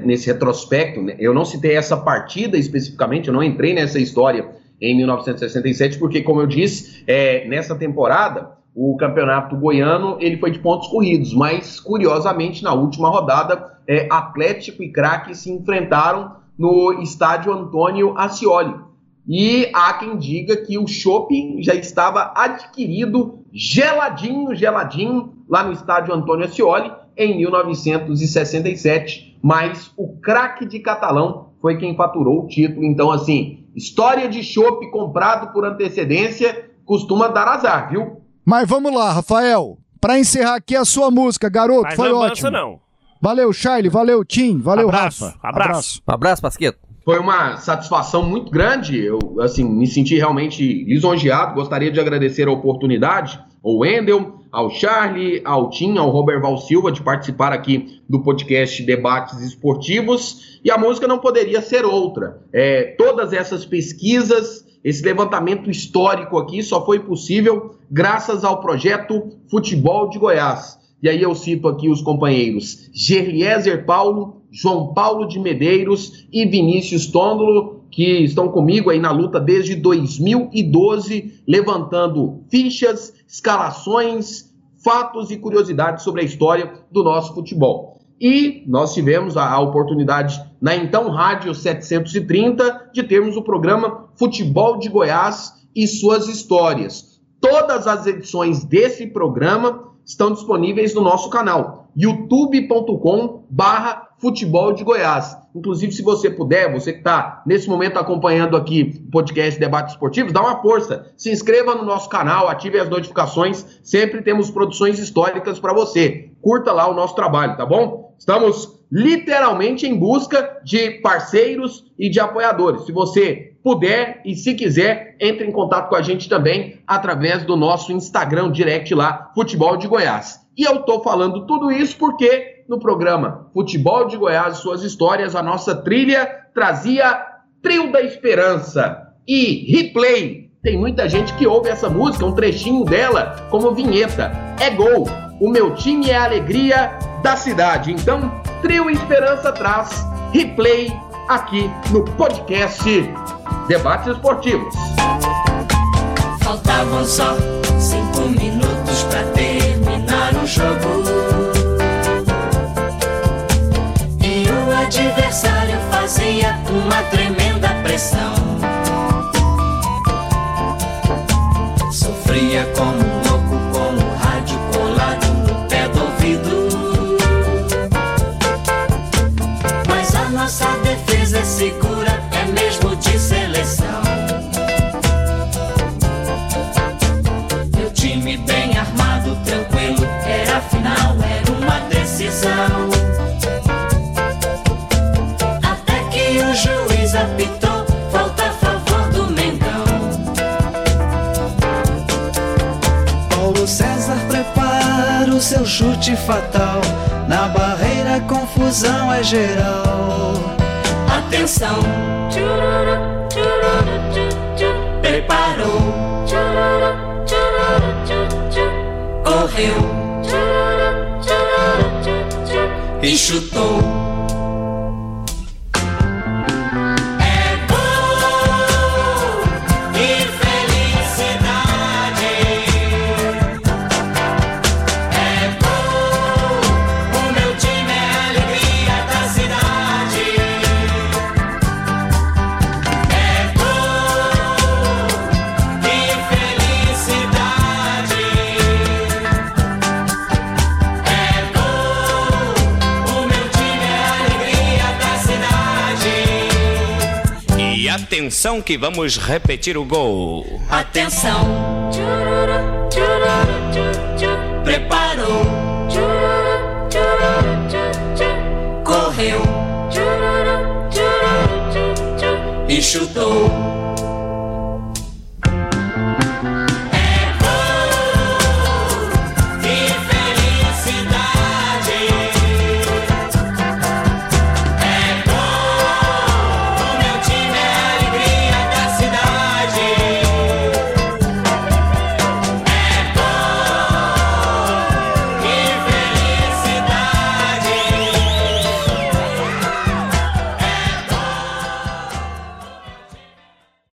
nesse retrospecto, né? eu não citei essa partida especificamente, eu não entrei nessa história em 1967, porque, como eu disse, é, nessa temporada o campeonato goiano ele foi de pontos corridos, mas curiosamente na última rodada é, Atlético e Craque se enfrentaram no estádio Antônio Ascioli. E há quem diga que o shopping já estava adquirido geladinho, geladinho, lá no estádio Antônio Ascioli em 1967, mas o craque de Catalão foi quem faturou o título. Então, assim, história de chopp comprado por antecedência costuma dar azar, viu? Mas vamos lá, Rafael. Para encerrar aqui a sua música, garoto, Mas foi não ótimo. avança, não. Valeu, Charlie, valeu, Tim, valeu, Abraço, Rafa. abraço. Abraço, Pasqueto. Foi uma satisfação muito grande. Eu, assim, me senti realmente lisonjeado. Gostaria de agradecer a oportunidade ao Wendel, ao Charlie, ao Tim, ao Roberval Silva de participar aqui do podcast Debates Esportivos. E a música não poderia ser outra. É, todas essas pesquisas, esse levantamento histórico aqui só foi possível graças ao projeto Futebol de Goiás. E aí eu cito aqui os companheiros Gerliezer Paulo, João Paulo de Medeiros e Vinícius Tôndolo, que estão comigo aí na luta desde 2012, levantando fichas, escalações, fatos e curiosidades sobre a história do nosso futebol. E nós tivemos a, a oportunidade na então Rádio 730 de termos o programa Futebol de Goiás e suas histórias. Todas as edições desse programa estão disponíveis no nosso canal, youtube.com barra futebol de Goiás. Inclusive, se você puder, você que está nesse momento acompanhando aqui o podcast Debates Esportivos, dá uma força. Se inscreva no nosso canal, ative as notificações. Sempre temos produções históricas para você. Curta lá o nosso trabalho, tá bom? Estamos literalmente em busca de parceiros e de apoiadores. Se você puder e se quiser, entre em contato com a gente também através do nosso Instagram direct lá, Futebol de Goiás. E eu tô falando tudo isso porque no programa Futebol de Goiás e suas histórias, a nossa trilha trazia Trio da Esperança e Replay. Tem muita gente que ouve essa música, um trechinho dela como vinheta. É gol. O meu time é a alegria da cidade. Então, Trio Esperança traz Replay aqui no podcast Debates Esportivos. Faltavam só cinco minutos pra terminar o jogo. E o adversário fazia uma tremenda Até que o juiz apitou, falta a favor do Mengão. Paulo César prepara o seu chute fatal. Na barreira, confusão é geral. Atenção, preparou, correu, chutou. Atenção que vamos repetir o gol. Atenção, preparou, correu, e chutou.